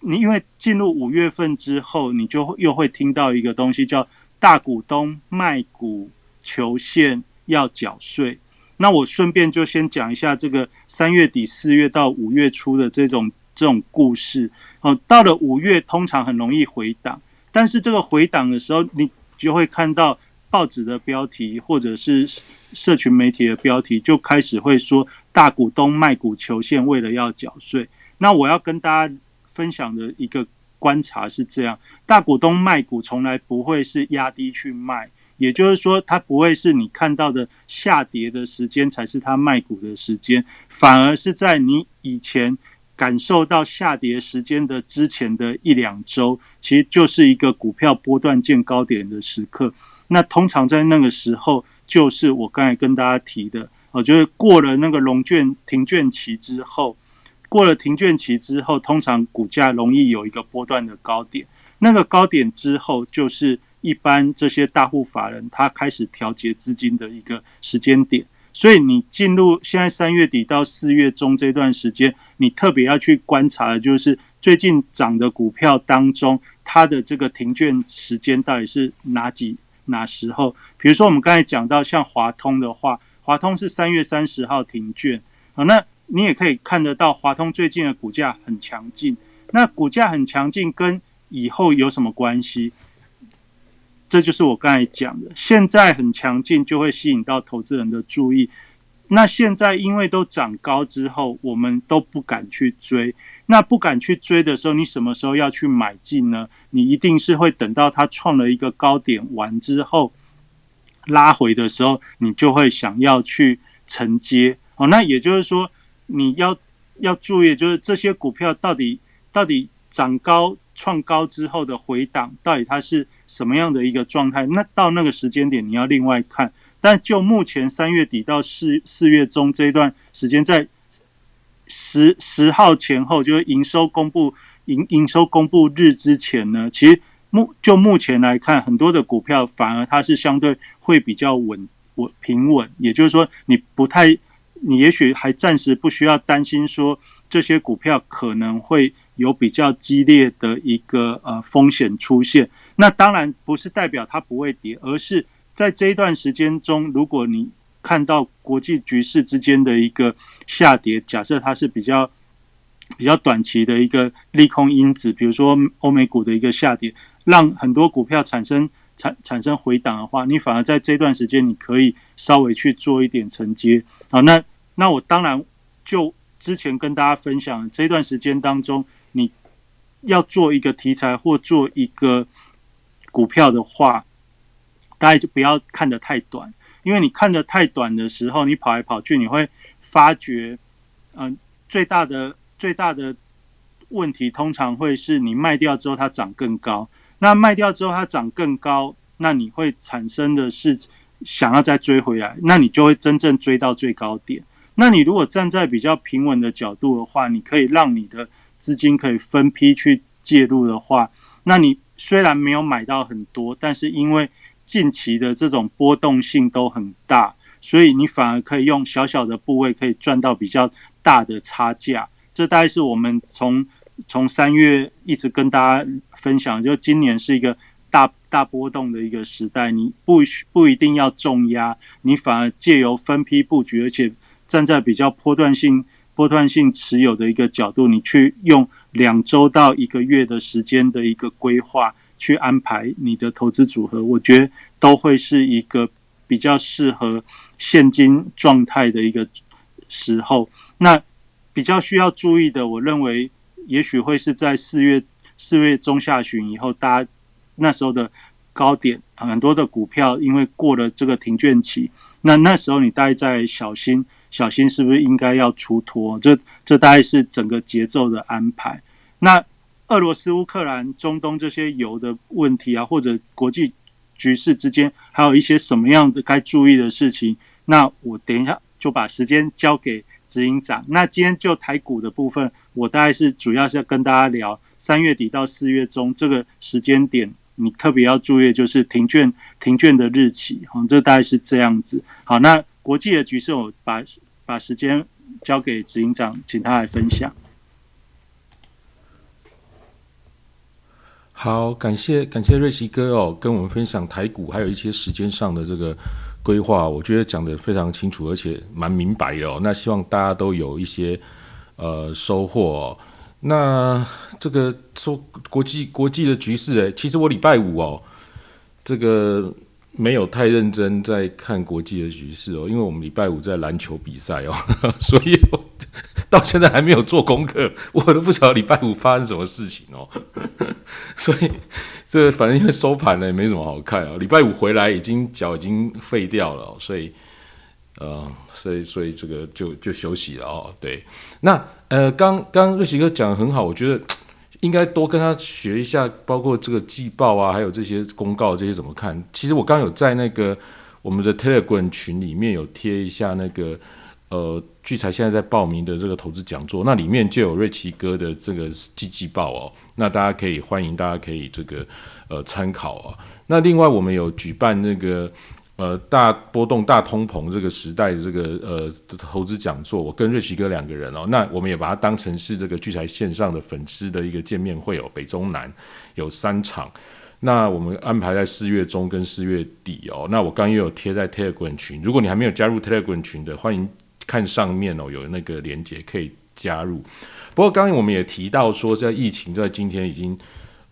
你，因为进入五月份之后，你就又会听到一个东西叫大股东卖股求现要缴税。那我顺便就先讲一下这个三月底四月到五月初的这种这种故事。哦，到了五月，通常很容易回档，但是这个回档的时候，你就会看到报纸的标题或者是社群媒体的标题，就开始会说大股东卖股求现，为了要缴税。那我要跟大家分享的一个观察是这样：大股东卖股从来不会是压低去卖，也就是说，它不会是你看到的下跌的时间才是他卖股的时间，反而是在你以前。感受到下跌时间的之前的一两周，其实就是一个股票波段见高点的时刻。那通常在那个时候，就是我刚才跟大家提的，我觉得过了那个龙卷停卷期之后，过了停卷期之后，通常股价容易有一个波段的高点。那个高点之后，就是一般这些大户法人他开始调节资金的一个时间点。所以你进入现在三月底到四月中这段时间，你特别要去观察的就是最近涨的股票当中，它的这个停券时间到底是哪几哪时候？比如说我们刚才讲到像华通的话，华通是三月三十号停券啊，那你也可以看得到华通最近的股价很强劲。那股价很强劲跟以后有什么关系？这就是我刚才讲的，现在很强劲，就会吸引到投资人的注意。那现在因为都涨高之后，我们都不敢去追。那不敢去追的时候，你什么时候要去买进呢？你一定是会等到它创了一个高点完之后，拉回的时候，你就会想要去承接。哦，那也就是说，你要要注意，就是这些股票到底到底涨高创高之后的回档，到底它是。什么样的一个状态？那到那个时间点，你要另外看。但就目前三月底到四四月中这一段时间，在十十号前后，就是营收公布营营收公布日之前呢，其实目就目前来看，很多的股票反而它是相对会比较稳稳平稳。也就是说，你不太，你也许还暂时不需要担心说这些股票可能会有比较激烈的一个呃风险出现。那当然不是代表它不会跌，而是在这一段时间中，如果你看到国际局势之间的一个下跌，假设它是比较比较短期的一个利空因子，比如说欧美股的一个下跌，让很多股票产生产产生回档的话，你反而在这段时间你可以稍微去做一点承接。好，那那我当然就之前跟大家分享这段时间当中，要做一个题材或做一个。股票的话，大家就不要看得太短，因为你看得太短的时候，你跑来跑去，你会发觉，嗯，最大的最大的问题通常会是你卖掉之后它涨更高，那卖掉之后它涨更高，那你会产生的是想要再追回来，那你就会真正追到最高点。那你如果站在比较平稳的角度的话，你可以让你的资金可以分批去介入的话，那你。虽然没有买到很多，但是因为近期的这种波动性都很大，所以你反而可以用小小的部位可以赚到比较大的差价。这大概是我们从从三月一直跟大家分享，就今年是一个大大波动的一个时代，你不不一定要重压，你反而借由分批布局，而且站在比较波段性波段性持有的一个角度，你去用。两周到一个月的时间的一个规划，去安排你的投资组合，我觉得都会是一个比较适合现金状态的一个时候。那比较需要注意的，我认为也许会是在四月四月中下旬以后，大家那时候的高点，很多的股票因为过了这个停券期，那那时候你大概在小心小心，是不是应该要出脱？这这大概是整个节奏的安排。那俄罗斯、乌克兰、中东这些油的问题啊，或者国际局势之间，还有一些什么样的该注意的事情？那我等一下就把时间交给执行长。那今天就台股的部分，我大概是主要是要跟大家聊三月底到四月中这个时间点，你特别要注意就是停券停券的日期。好，这大概是这样子。好，那国际的局势，我把把时间交给执行长，请他来分享。好，感谢感谢瑞奇哥哦，跟我们分享台股还有一些时间上的这个规划，我觉得讲的非常清楚，而且蛮明白哦。那希望大家都有一些呃收获。哦。那这个说国际国际的局势，诶，其实我礼拜五哦，这个没有太认真在看国际的局势哦，因为我们礼拜五在篮球比赛哦，所以我。到现在还没有做功课，我都不晓得礼拜五发生什么事情哦。所以这反正因为收盘了也没什么好看啊。礼拜五回来已经脚已经废掉了，所以呃，所以所以这个就就休息了哦。对，那呃，刚刚瑞奇哥讲的很好，我觉得应该多跟他学一下，包括这个季报啊，还有这些公告这些怎么看。其实我刚有在那个我们的 Telegram 群里面有贴一下那个。呃，聚财现在在报名的这个投资讲座，那里面就有瑞奇哥的这个季季报哦，那大家可以欢迎，大家可以这个呃参考啊。那另外我们有举办那个呃大波动大通膨这个时代的这个呃投资讲座，我跟瑞奇哥两个人哦，那我们也把它当成是这个聚财线上的粉丝的一个见面会哦，北中南有三场，那我们安排在四月中跟四月底哦。那我刚又有贴在 Telegram 群，如果你还没有加入 Telegram 群的，欢迎。看上面哦，有那个连接可以加入。不过刚刚我们也提到说，在疫情在今天已经，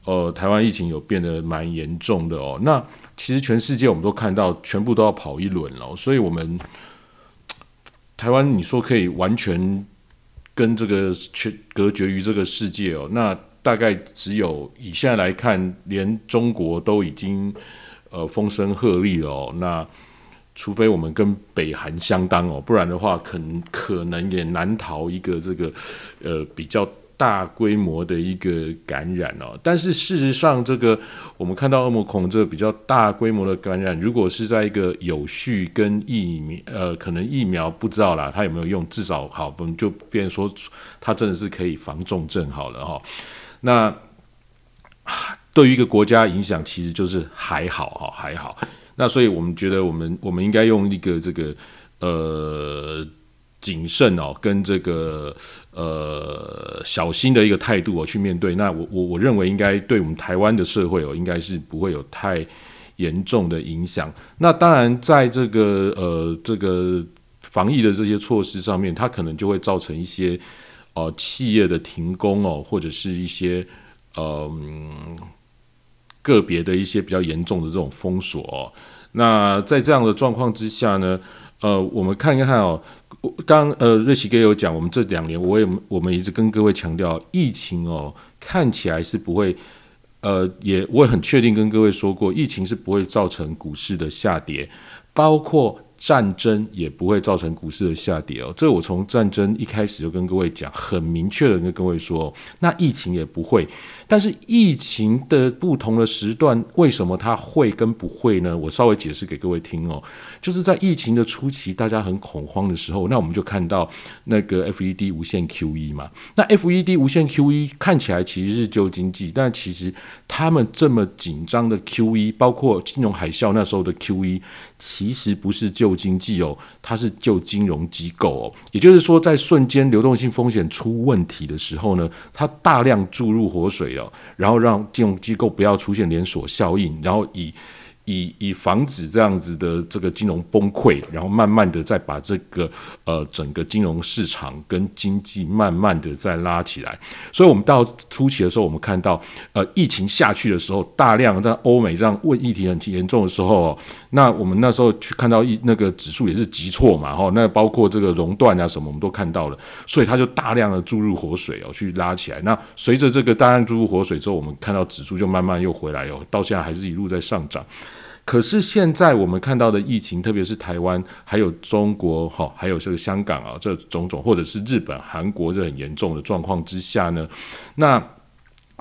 呃，台湾疫情有变得蛮严重的哦。那其实全世界我们都看到，全部都要跑一轮了。所以，我们台湾你说可以完全跟这个全隔绝于这个世界哦？那大概只有以现在来看，连中国都已经呃风声鹤唳了哦。那除非我们跟北韩相当哦，不然的话，可能可能也难逃一个这个呃比较大规模的一个感染哦。但是事实上，这个我们看到恶魔孔这个比较大规模的感染，如果是在一个有序跟疫苗呃，可能疫苗不知道啦，它有没有用，至少好，我们就变说它真的是可以防重症好了哈。那对于一个国家影响，其实就是还好哈，还好。那所以，我们觉得，我们我们应该用一个这个呃谨慎哦，跟这个呃小心的一个态度哦去面对。那我我我认为，应该对我们台湾的社会哦，应该是不会有太严重的影响。那当然，在这个呃这个防疫的这些措施上面，它可能就会造成一些呃企业的停工哦，或者是一些呃。个别的一些比较严重的这种封锁哦，那在这样的状况之下呢，呃，我们看一看哦，刚呃瑞奇哥有讲，我们这两年我也我们一直跟各位强调，疫情哦看起来是不会，呃，也我也很确定跟各位说过，疫情是不会造成股市的下跌，包括。战争也不会造成股市的下跌哦，这我从战争一开始就跟各位讲，很明确的跟各位说，那疫情也不会。但是疫情的不同的时段，为什么它会跟不会呢？我稍微解释给各位听哦，就是在疫情的初期，大家很恐慌的时候，那我们就看到那个 FED 无限 QE 嘛，那 FED 无限 QE 看起来其实是救经济，但其实他们这么紧张的 QE，包括金融海啸那时候的 QE。其实不是救旧经济哦，它是旧金融机构哦。也就是说，在瞬间流动性风险出问题的时候呢，它大量注入活水哦，然后让金融机构不要出现连锁效应，然后以以以防止这样子的这个金融崩溃，然后慢慢的再把这个呃整个金融市场跟经济慢慢的再拉起来。所以，我们到初期的时候，我们看到呃疫情下去的时候，大量在欧美这样问议题很严重的时候，那我们那时候去看到一那个指数也是急挫嘛，哈，那包括这个熔断啊什么，我们都看到了，所以它就大量的注入活水哦，去拉起来。那随着这个大量注入活水之后，我们看到指数就慢慢又回来哦，到现在还是一路在上涨。可是现在我们看到的疫情，特别是台湾，还有中国，哈，还有这个香港啊，这种种，或者是日本、韩国这很严重的状况之下呢，那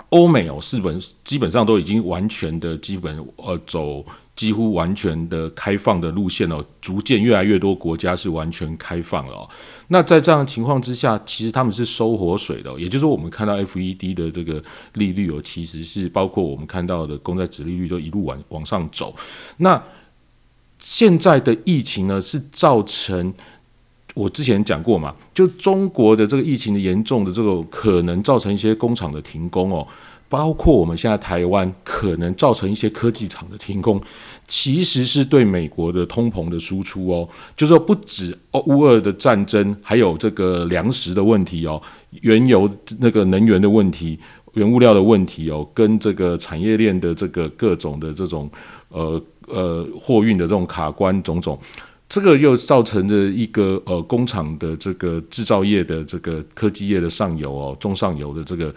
欧美哦，日本基本上都已经完全的基本呃走。几乎完全的开放的路线哦，逐渐越来越多国家是完全开放了哦。那在这样的情况之下，其实他们是收活水的，也就是说，我们看到 FED 的这个利率哦，其实是包括我们看到的公债值利率都一路往往上走。那现在的疫情呢，是造成我之前讲过嘛，就中国的这个疫情的严重的这个可能造成一些工厂的停工哦。包括我们现在台湾可能造成一些科技厂的停工，其实是对美国的通膨的输出哦，就是说不止乌俄的战争，还有这个粮食的问题哦，原油那个能源的问题，原物料的问题哦，跟这个产业链的这个各种的这种呃呃货运的这种卡关种种，这个又造成的一个呃工厂的这个制造业的这个科技业的上游哦，中上游的这个。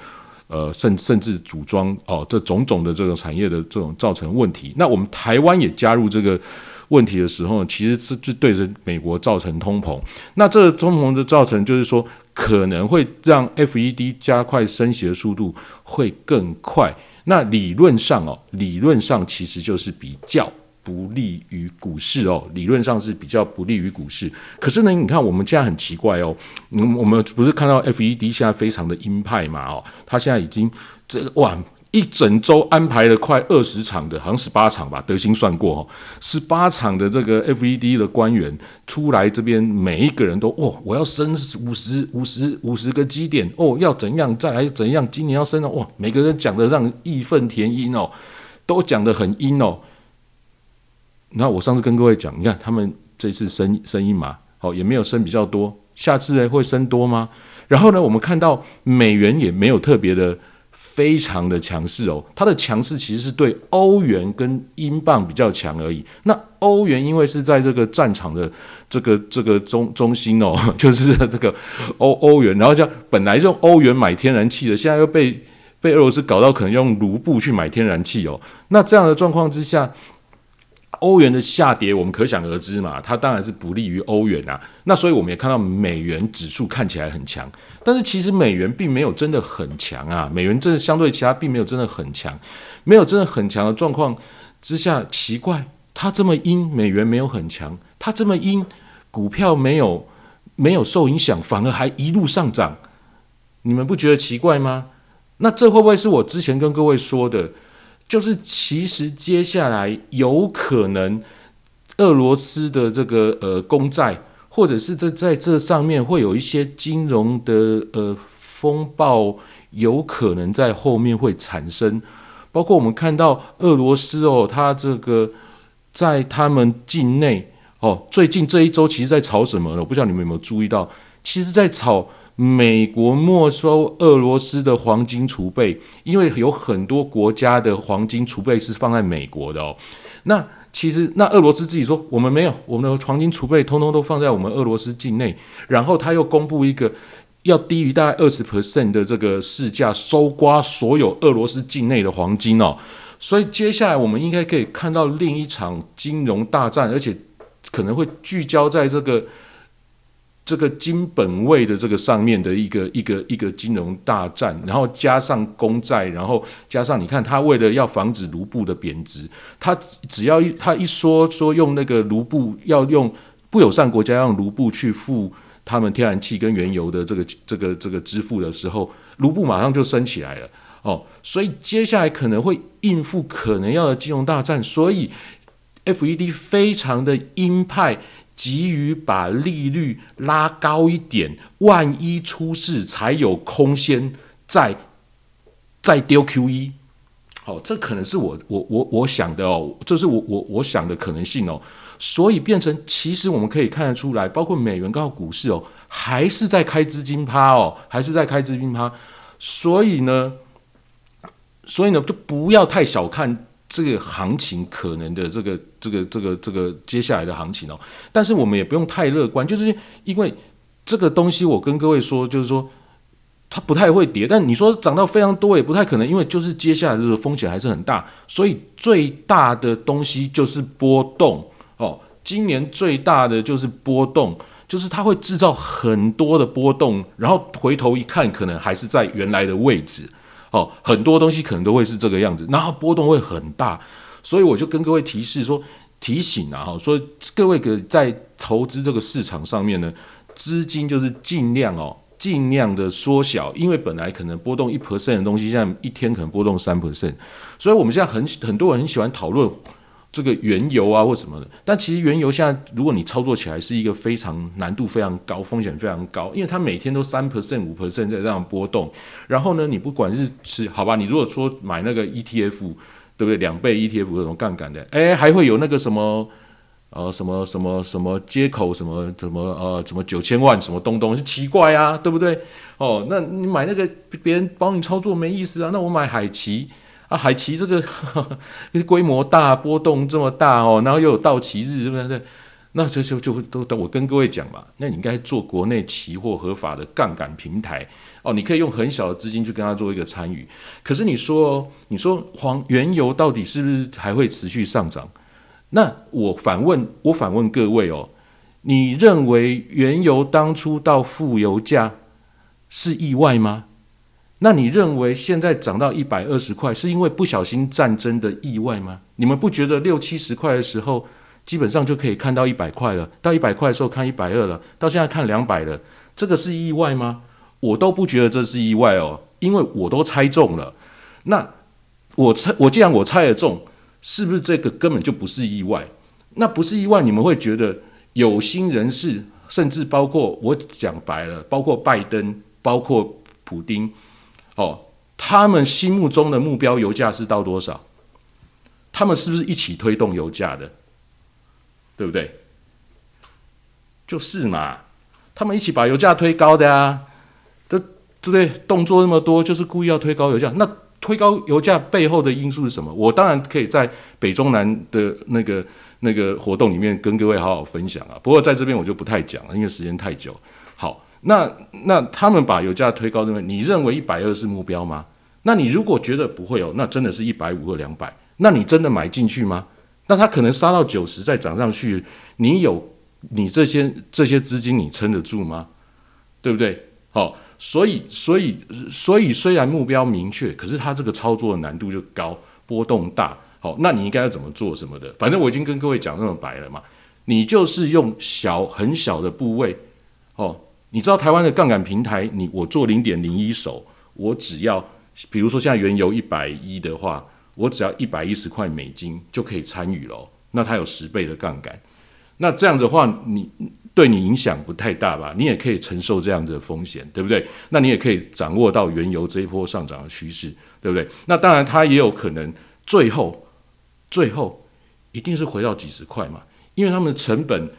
呃，甚甚至组装哦，这种种的这种产业的这种造成问题，那我们台湾也加入这个问题的时候呢，其实是就对着美国造成通膨。那这个通膨的造成，就是说可能会让 FED 加快升息的速度会更快。那理论上哦，理论上其实就是比较。不利于股市哦，理论上是比较不利于股市。可是呢，你看我们现在很奇怪哦，我们不是看到 FED 现在非常的鹰派嘛？哦，他现在已经这哇一整周安排了快二十场的，好像十八场吧，德兴算过哦，十八场的这个 FED 的官员出来这边，每一个人都哦，我要升五十五十五十个基点哦，要怎样再来怎样，今年要升了哇，每个人讲的让义愤填膺哦，都讲的很阴哦。那我上次跟各位讲，你看他们这次升升一码，好也没有升比较多，下次呢会升多吗？然后呢，我们看到美元也没有特别的非常的强势哦，它的强势其实是对欧元跟英镑比较强而已。那欧元因为是在这个战场的这个这个中中心哦，就是这个欧欧元，然后叫本来用欧元买天然气的，现在又被被俄罗斯搞到可能用卢布去买天然气哦。那这样的状况之下。欧元的下跌，我们可想而知嘛，它当然是不利于欧元啊。那所以我们也看到美元指数看起来很强，但是其实美元并没有真的很强啊。美元真的相对其他并没有真的很强，没有真的很强的状况之下，奇怪，它这么阴，美元没有很强，它这么阴，股票没有没有受影响，反而还一路上涨，你们不觉得奇怪吗？那这会不会是我之前跟各位说的？就是其实接下来有可能俄罗斯的这个呃公债，或者是在在这上面会有一些金融的呃风暴，有可能在后面会产生。包括我们看到俄罗斯哦，它这个在他们境内哦，最近这一周其实在炒什么呢？我不知道你们有没有注意到，其实在炒。美国没收俄罗斯的黄金储备，因为有很多国家的黄金储备是放在美国的哦。那其实，那俄罗斯自己说我们没有，我们的黄金储备通通都放在我们俄罗斯境内。然后他又公布一个要低于大概二十 percent 的这个市价收刮所有俄罗斯境内的黄金哦。所以接下来我们应该可以看到另一场金融大战，而且可能会聚焦在这个。这个金本位的这个上面的一个一个一个金融大战，然后加上公债，然后加上你看，他为了要防止卢布的贬值，他只要一他一说说用那个卢布要用不友善国家用卢布去付他们天然气跟原油的这个这个这个支付的时候，卢布马上就升起来了哦，所以接下来可能会应付可能要的金融大战，所以 FED 非常的鹰派。急于把利率拉高一点，万一出事才有空间再再丢 QE。好，这可能是我我我我想的哦，这是我我我想的可能性哦，所以变成其实我们可以看得出来，包括美元高股市哦，还是在开资金趴哦，还是在开资金趴，所以呢，所以呢，就不要太小看这个行情可能的这个这个这个这个接下来的行情哦，但是我们也不用太乐观，就是因为这个东西，我跟各位说，就是说。它不太会跌，但你说涨到非常多也不太可能，因为就是接下来的风险还是很大，所以最大的东西就是波动哦。今年最大的就是波动，就是它会制造很多的波动，然后回头一看，可能还是在原来的位置哦。很多东西可能都会是这个样子，然后波动会很大，所以我就跟各位提示说，提醒啊，哈，说各位个在投资这个市场上面呢，资金就是尽量哦。尽量的缩小，因为本来可能波动一 percent 的东西，现在一天可能波动三 percent，所以我们现在很很多人很喜欢讨论这个原油啊或什么的。但其实原油现在，如果你操作起来是一个非常难度非常高、风险非常高，因为它每天都三 percent、五 percent 在这样波动。然后呢，你不管是是好吧，你如果说买那个 ETF，对不对？两倍 ETF 这种杠杆的，哎，还会有那个什么。呃，什么什么什么接口，什么什么呃，什么九千万，什么东东，是奇怪啊，对不对？哦，那你买那个别人帮你操作没意思啊，那我买海奇啊，海奇这个 规模大，波动这么大哦，然后又有到期日，对不对？那就就就都我跟各位讲嘛，那你应该做国内期货合法的杠杆平台哦，你可以用很小的资金去跟他做一个参与。可是你说，你说黄原油到底是不是还会持续上涨？那我反问，我反问各位哦，你认为原油当初到负油价是意外吗？那你认为现在涨到一百二十块，是因为不小心战争的意外吗？你们不觉得六七十块的时候，基本上就可以看到一百块了，到一百块的时候看一百二了，到现在看两百了，这个是意外吗？我都不觉得这是意外哦，因为我都猜中了。那我猜，我既然我猜得中。是不是这个根本就不是意外？那不是意外，你们会觉得有心人士，甚至包括我讲白了，包括拜登，包括普丁，哦，他们心目中的目标油价是到多少？他们是不是一起推动油价的？对不对？就是嘛，他们一起把油价推高的啊，对不对？动作那么多，就是故意要推高油价。那推高油价背后的因素是什么？我当然可以在北中南的那个那个活动里面跟各位好好分享啊。不过在这边我就不太讲了，因为时间太久。好，那那他们把油价推高，认为你认为一百二是目标吗？那你如果觉得不会哦，那真的是一百五或两百，那你真的买进去吗？那它可能杀到九十再涨上去，你有你这些这些资金你撑得住吗？对不对？好。所以，所以，所以，虽然目标明确，可是它这个操作的难度就高，波动大。好，那你应该要怎么做什么的？反正我已经跟各位讲那么白了嘛，你就是用小很小的部位。哦，你知道台湾的杠杆平台，你我做零点零一手，我只要，比如说现在原油一百一的话，我只要一百一十块美金就可以参与了。那它有十倍的杠杆，那这样子的话，你。对你影响不太大吧？你也可以承受这样子的风险，对不对？那你也可以掌握到原油这一波上涨的趋势，对不对？那当然，它也有可能最后最后一定是回到几十块嘛，因为他们的成本，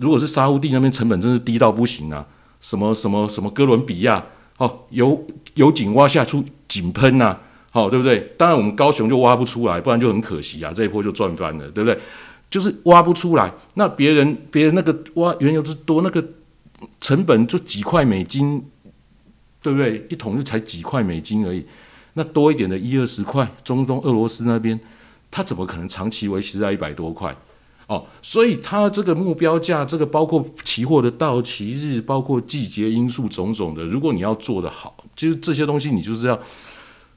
如果是沙乌地那边成本真是低到不行啊，什么什么什么哥伦比亚哦，油油井挖下出井喷呐，好对不对？当然我们高雄就挖不出来，不然就很可惜啊，这一波就赚翻了，对不对？就是挖不出来，那别人别人那个挖原油之多，那个成本就几块美金，对不对？一桶就才几块美金而已，那多一点的一二十块，中东俄罗斯那边，他怎么可能长期维持在一百多块？哦，所以它这个目标价，这个包括期货的到期日，包括季节因素种种的，如果你要做得好，就是这些东西你就是要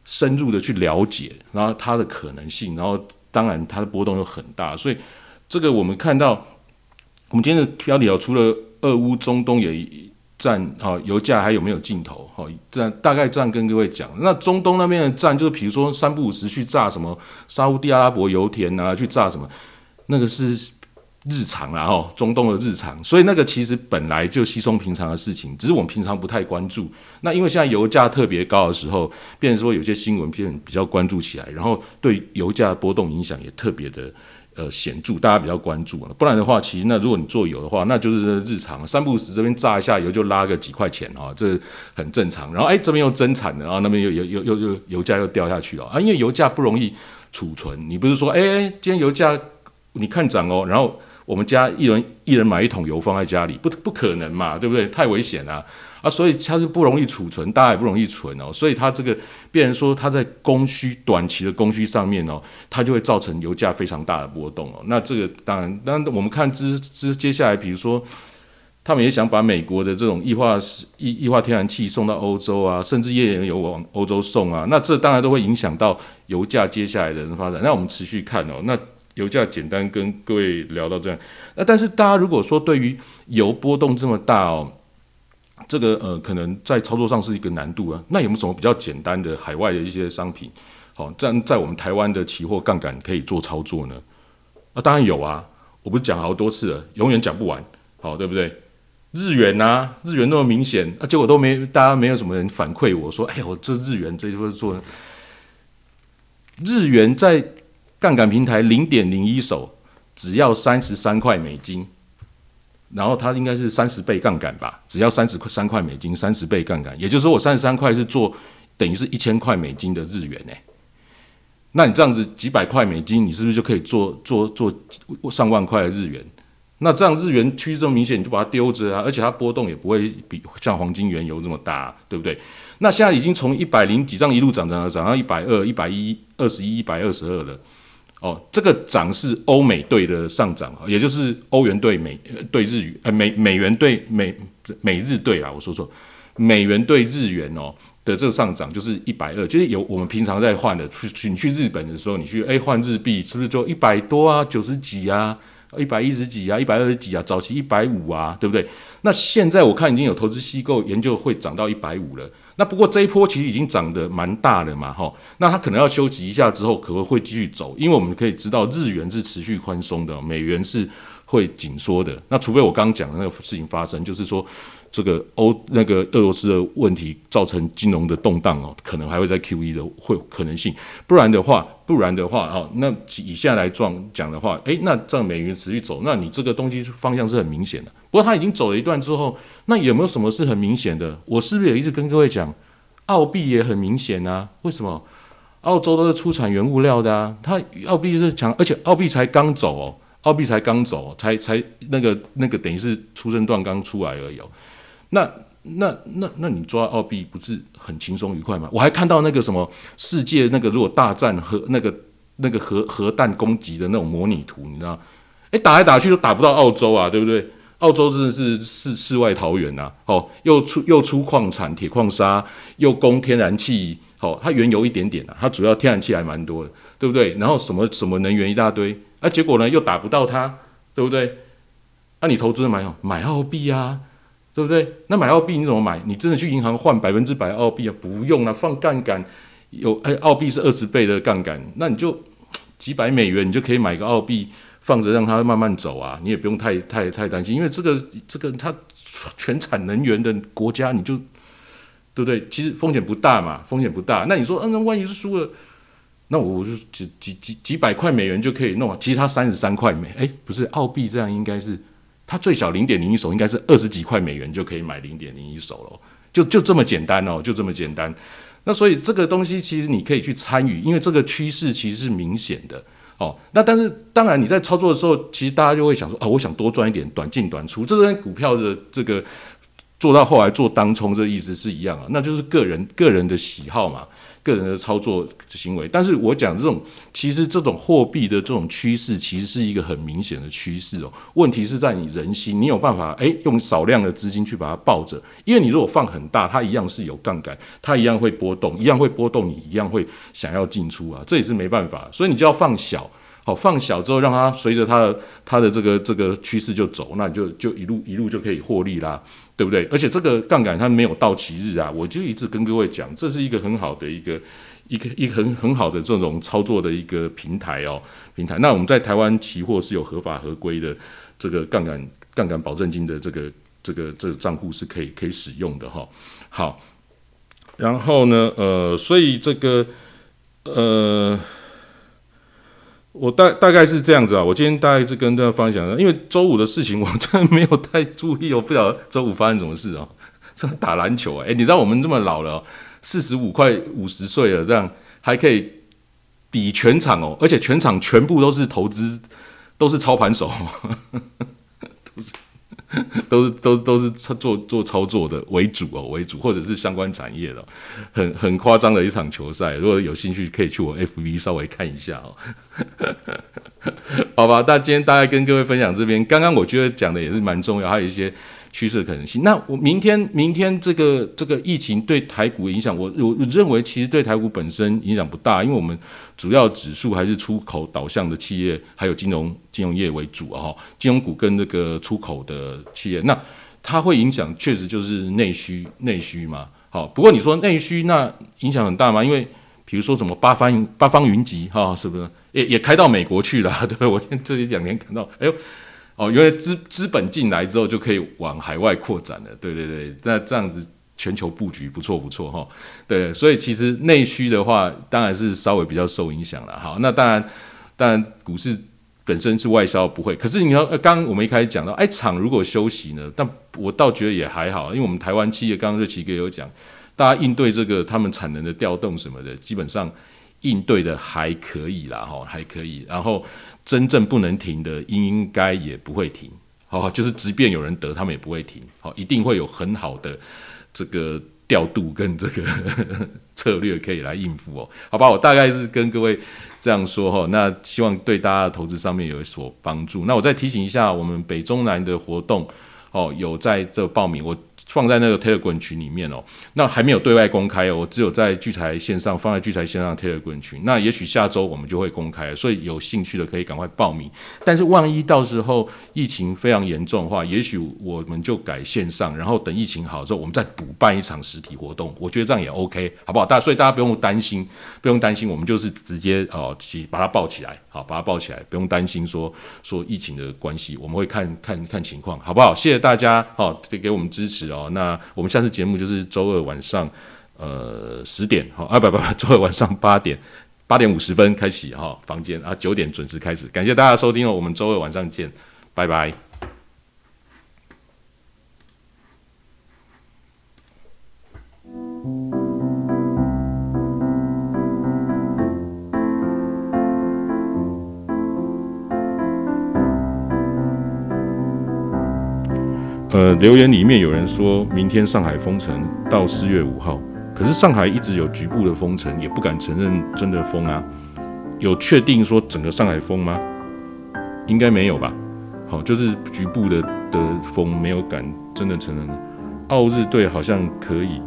深入的去了解，然后它的可能性，然后当然它的波动又很大，所以。这个我们看到，我们今天的标题啊，除了俄乌中东也战，哈，油价还有没有尽头？哈，这样大概这样跟各位讲。那中东那边的战，就是比如说三不五时去炸什么沙地阿拉伯油田啊，去炸什么，那个是日常啦，哈，中东的日常，所以那个其实本来就稀松平常的事情，只是我们平常不太关注。那因为现在油价特别高的时候，变成说有些新闻片比较关注起来，然后对油价波动影响也特别的呃显著，大家比较关注。不然的话，其实那如果你做油的话，那就是日常三不五时这边炸一下油就拉个几块钱啊，这很正常。然后哎，这边又增产了，然后那边又又又又又油价又掉下去了啊，因为油价不容易储存，你不是说哎，今天油价你看涨哦，然后。我们家一人一人买一桶油放在家里，不不可能嘛，对不对？太危险了啊！所以它是不容易储存，大家也不容易存哦。所以它这个，变成说它在供需短期的供需上面哦，它就会造成油价非常大的波动哦。那这个当然，那我们看之之接下来，比如说他们也想把美国的这种液化液液化天然气送到欧洲啊，甚至页岩油往欧洲送啊，那这当然都会影响到油价接下来的发展。那我们持续看哦，那。油价简单跟各位聊到这样，那但是大家如果说对于油波动这么大哦，这个呃可能在操作上是一个难度啊。那有没有什么比较简单的海外的一些商品，好在在我们台湾的期货杠杆可以做操作呢？啊，当然有啊，我不是讲好多次了，永远讲不完，好对不对？日元呐，日元那么明显，啊结果都没大家没有什么人反馈我说，哎呦这日元这就是做日元在。杠杆平台零点零一手只要三十三块美金，然后它应该是三十倍杠杆吧？只要三十块三块美金，三十倍杠杆，也就是说我三十三块是做等于是一千块美金的日元诶。那你这样子几百块美金，你是不是就可以做做做上万块的日元？那这样日元趋势这么明显，你就把它丢着啊，而且它波动也不会比像黄金、原油这么大，对不对？那现在已经从一百零几张一路涨涨涨到一百二、一百一、二十一、一百二十二了。哦，这个涨是欧美对的上涨，也就是欧元对美对日元，呃美美元对美美日对啊，我说错，美元对日元哦的这个上涨就是一百二，就是有我们平常在换的，去你去日本的时候，你去哎换日币是不是就一百多啊，九十几啊，一百一十几啊，一百二十几啊，早期一百五啊，对不对？那现在我看已经有投资机构研究会涨到一百五了。那不过这一波其实已经涨得蛮大了嘛，哈，那它可能要休息一下之后，可能会继续走，因为我们可以知道日元是持续宽松的，美元是会紧缩的。那除非我刚刚讲的那个事情发生，就是说。这个欧那个俄罗斯的问题造成金融的动荡哦，可能还会在 Q E 的会有可能性，不然的话，不然的话哦，那以现在来状讲的话，诶，那这样美元持续走，那你这个东西方向是很明显的。不过他已经走了一段之后，那有没有什么是很明显的？我是不是也一直跟各位讲，澳币也很明显啊？为什么？澳洲都是出产原物料的啊，它澳币是强，而且澳币才刚走哦，澳币才刚走，才才那个那个等于是出生段刚出来而已。那那那那你抓澳币不是很轻松愉快吗？我还看到那个什么世界那个如果大战核那个那个核核弹攻击的那种模拟图，你知道？诶，打来打去都打不到澳洲啊，对不对？澳洲真的是世世外桃源呐！哦，又出又出矿产铁矿砂，又供天然气，哦，它原油一点点啊，它主要天然气还蛮多的，对不对？然后什么什么能源一大堆，啊，结果呢又打不到它，对不对？那你投资买哦，买澳币啊。对不对？那买澳币你怎么买？你真的去银行换百分之百澳币啊？不用了，放杠杆有哎，澳币是二十倍的杠杆，那你就几百美元，你就可以买个澳币放着，让它慢慢走啊。你也不用太太太担心，因为这个这个它全产能源的国家，你就对不对？其实风险不大嘛，风险不大。那你说，嗯，那万一是输了，那我就几几几几百块美元就可以弄啊。其实它三十三块美，哎，不是澳币这样应该是。它最小零点零一手应该是二十几块美元就可以买零点零一手了，就就这么简单哦，就这么简单。那所以这个东西其实你可以去参与，因为这个趋势其实是明显的哦。那但是当然你在操作的时候，其实大家就会想说啊，我想多赚一点，短进短出，这跟股票的这个做到后来做当冲这意思是一样啊，那就是个人个人的喜好嘛。个人的操作行为，但是我讲这种，其实这种货币的这种趋势，其实是一个很明显的趋势哦。问题是在你人心，你有办法诶用少量的资金去把它抱着，因为你如果放很大，它一样是有杠杆，它一样会波动，一样会波动，你一样会想要进出啊，这也是没办法，所以你就要放小。好，放小之后，让它随着它的它的这个这个趋势就走，那你就就一路一路就可以获利啦，对不对？而且这个杠杆它没有到期日啊，我就一直跟各位讲，这是一个很好的一个一个一个很很好的这种操作的一个平台哦，平台。那我们在台湾期货是有合法合规的这个杠杆杠杆保证金的这个这个这个账户是可以可以使用的哈。好，然后呢，呃，所以这个呃。我大大概是这样子啊，我今天大概是跟大家分享，因为周五的事情 我真的没有太注意，我不晓得周五发生什么事哦。这打篮球哎，你知道我们这么老了，四十五快五十岁了，这样还可以比全场哦，而且全场全部都是投资，都是操盘手，都是。都是都都是做做操作的为主哦，为主或者是相关产业的，很很夸张的一场球赛。如果有兴趣，可以去我 FV 稍微看一下哦。好吧，那今天大概跟各位分享这边，刚刚我觉得讲的也是蛮重要，还有一些。趋势的可能性。那我明天明天这个这个疫情对台股影响，我我认为其实对台股本身影响不大，因为我们主要指数还是出口导向的企业，还有金融金融业为主啊。哈，金融股跟那个出口的企业，那它会影响，确实就是内需内需嘛。好，不过你说内需那影响很大吗？因为比如说什么八方八方云集哈，是不是也也开到美国去了？对我这一两年看到，哎呦。哦，因为资资本进来之后，就可以往海外扩展了。对对对，那这样子全球布局不错不错哈。对，所以其实内需的话，当然是稍微比较受影响了。好，那当然，当然股市本身是外销不会。可是你要刚刚我们一开始讲到，哎，厂如果休息呢？但我倒觉得也还好，因为我们台湾企业刚刚瑞奇哥有讲，大家应对这个他们产能的调动什么的，基本上应对的还可以啦，哈，还可以。然后。真正不能停的，应该也不会停，好，就是即便有人得，他们也不会停，好，一定会有很好的这个调度跟这个 策略可以来应付哦，好吧，我大概是跟各位这样说哈，那希望对大家的投资上面有所帮助。那我再提醒一下，我们北中南的活动哦，有在这报名我。放在那个 Telegram 群里面哦，那还没有对外公开哦，我只有在聚财线上放在聚财线上 Telegram 群。那也许下周我们就会公开，所以有兴趣的可以赶快报名。但是万一到时候疫情非常严重的话，也许我们就改线上，然后等疫情好之后，我们再补办一场实体活动。我觉得这样也 OK，好不好？大所以大家不用担心，不用担心，我们就是直接哦起把它抱起来，好把它抱起来，不用担心说说疫情的关系，我们会看看看情况，好不好？谢谢大家，好给给我们支持哦。那我们下次节目就是周二晚上，呃十点，好啊不不不，周二晚上八点八点五十分开启哈房间啊九点准时开始，感谢大家收听哦，我们周二晚上见，拜拜。呃，留言里面有人说明天上海封城到四月五号，可是上海一直有局部的封城，也不敢承认真的封啊。有确定说整个上海封吗？应该没有吧。好，就是局部的的封，没有敢真的承认。澳日队好像可以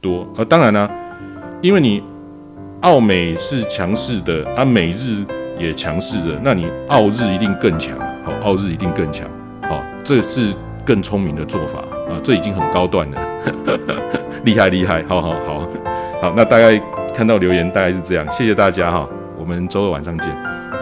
多啊，当然啦，因为你澳美是强势的，啊美日也强势的，那你澳日一定更强。好，澳日一定更强。好，这是。更聪明的做法啊，这已经很高段了，厉害厉害，好好好，好，那大概看到留言大概是这样，谢谢大家哈，我们周二晚上见。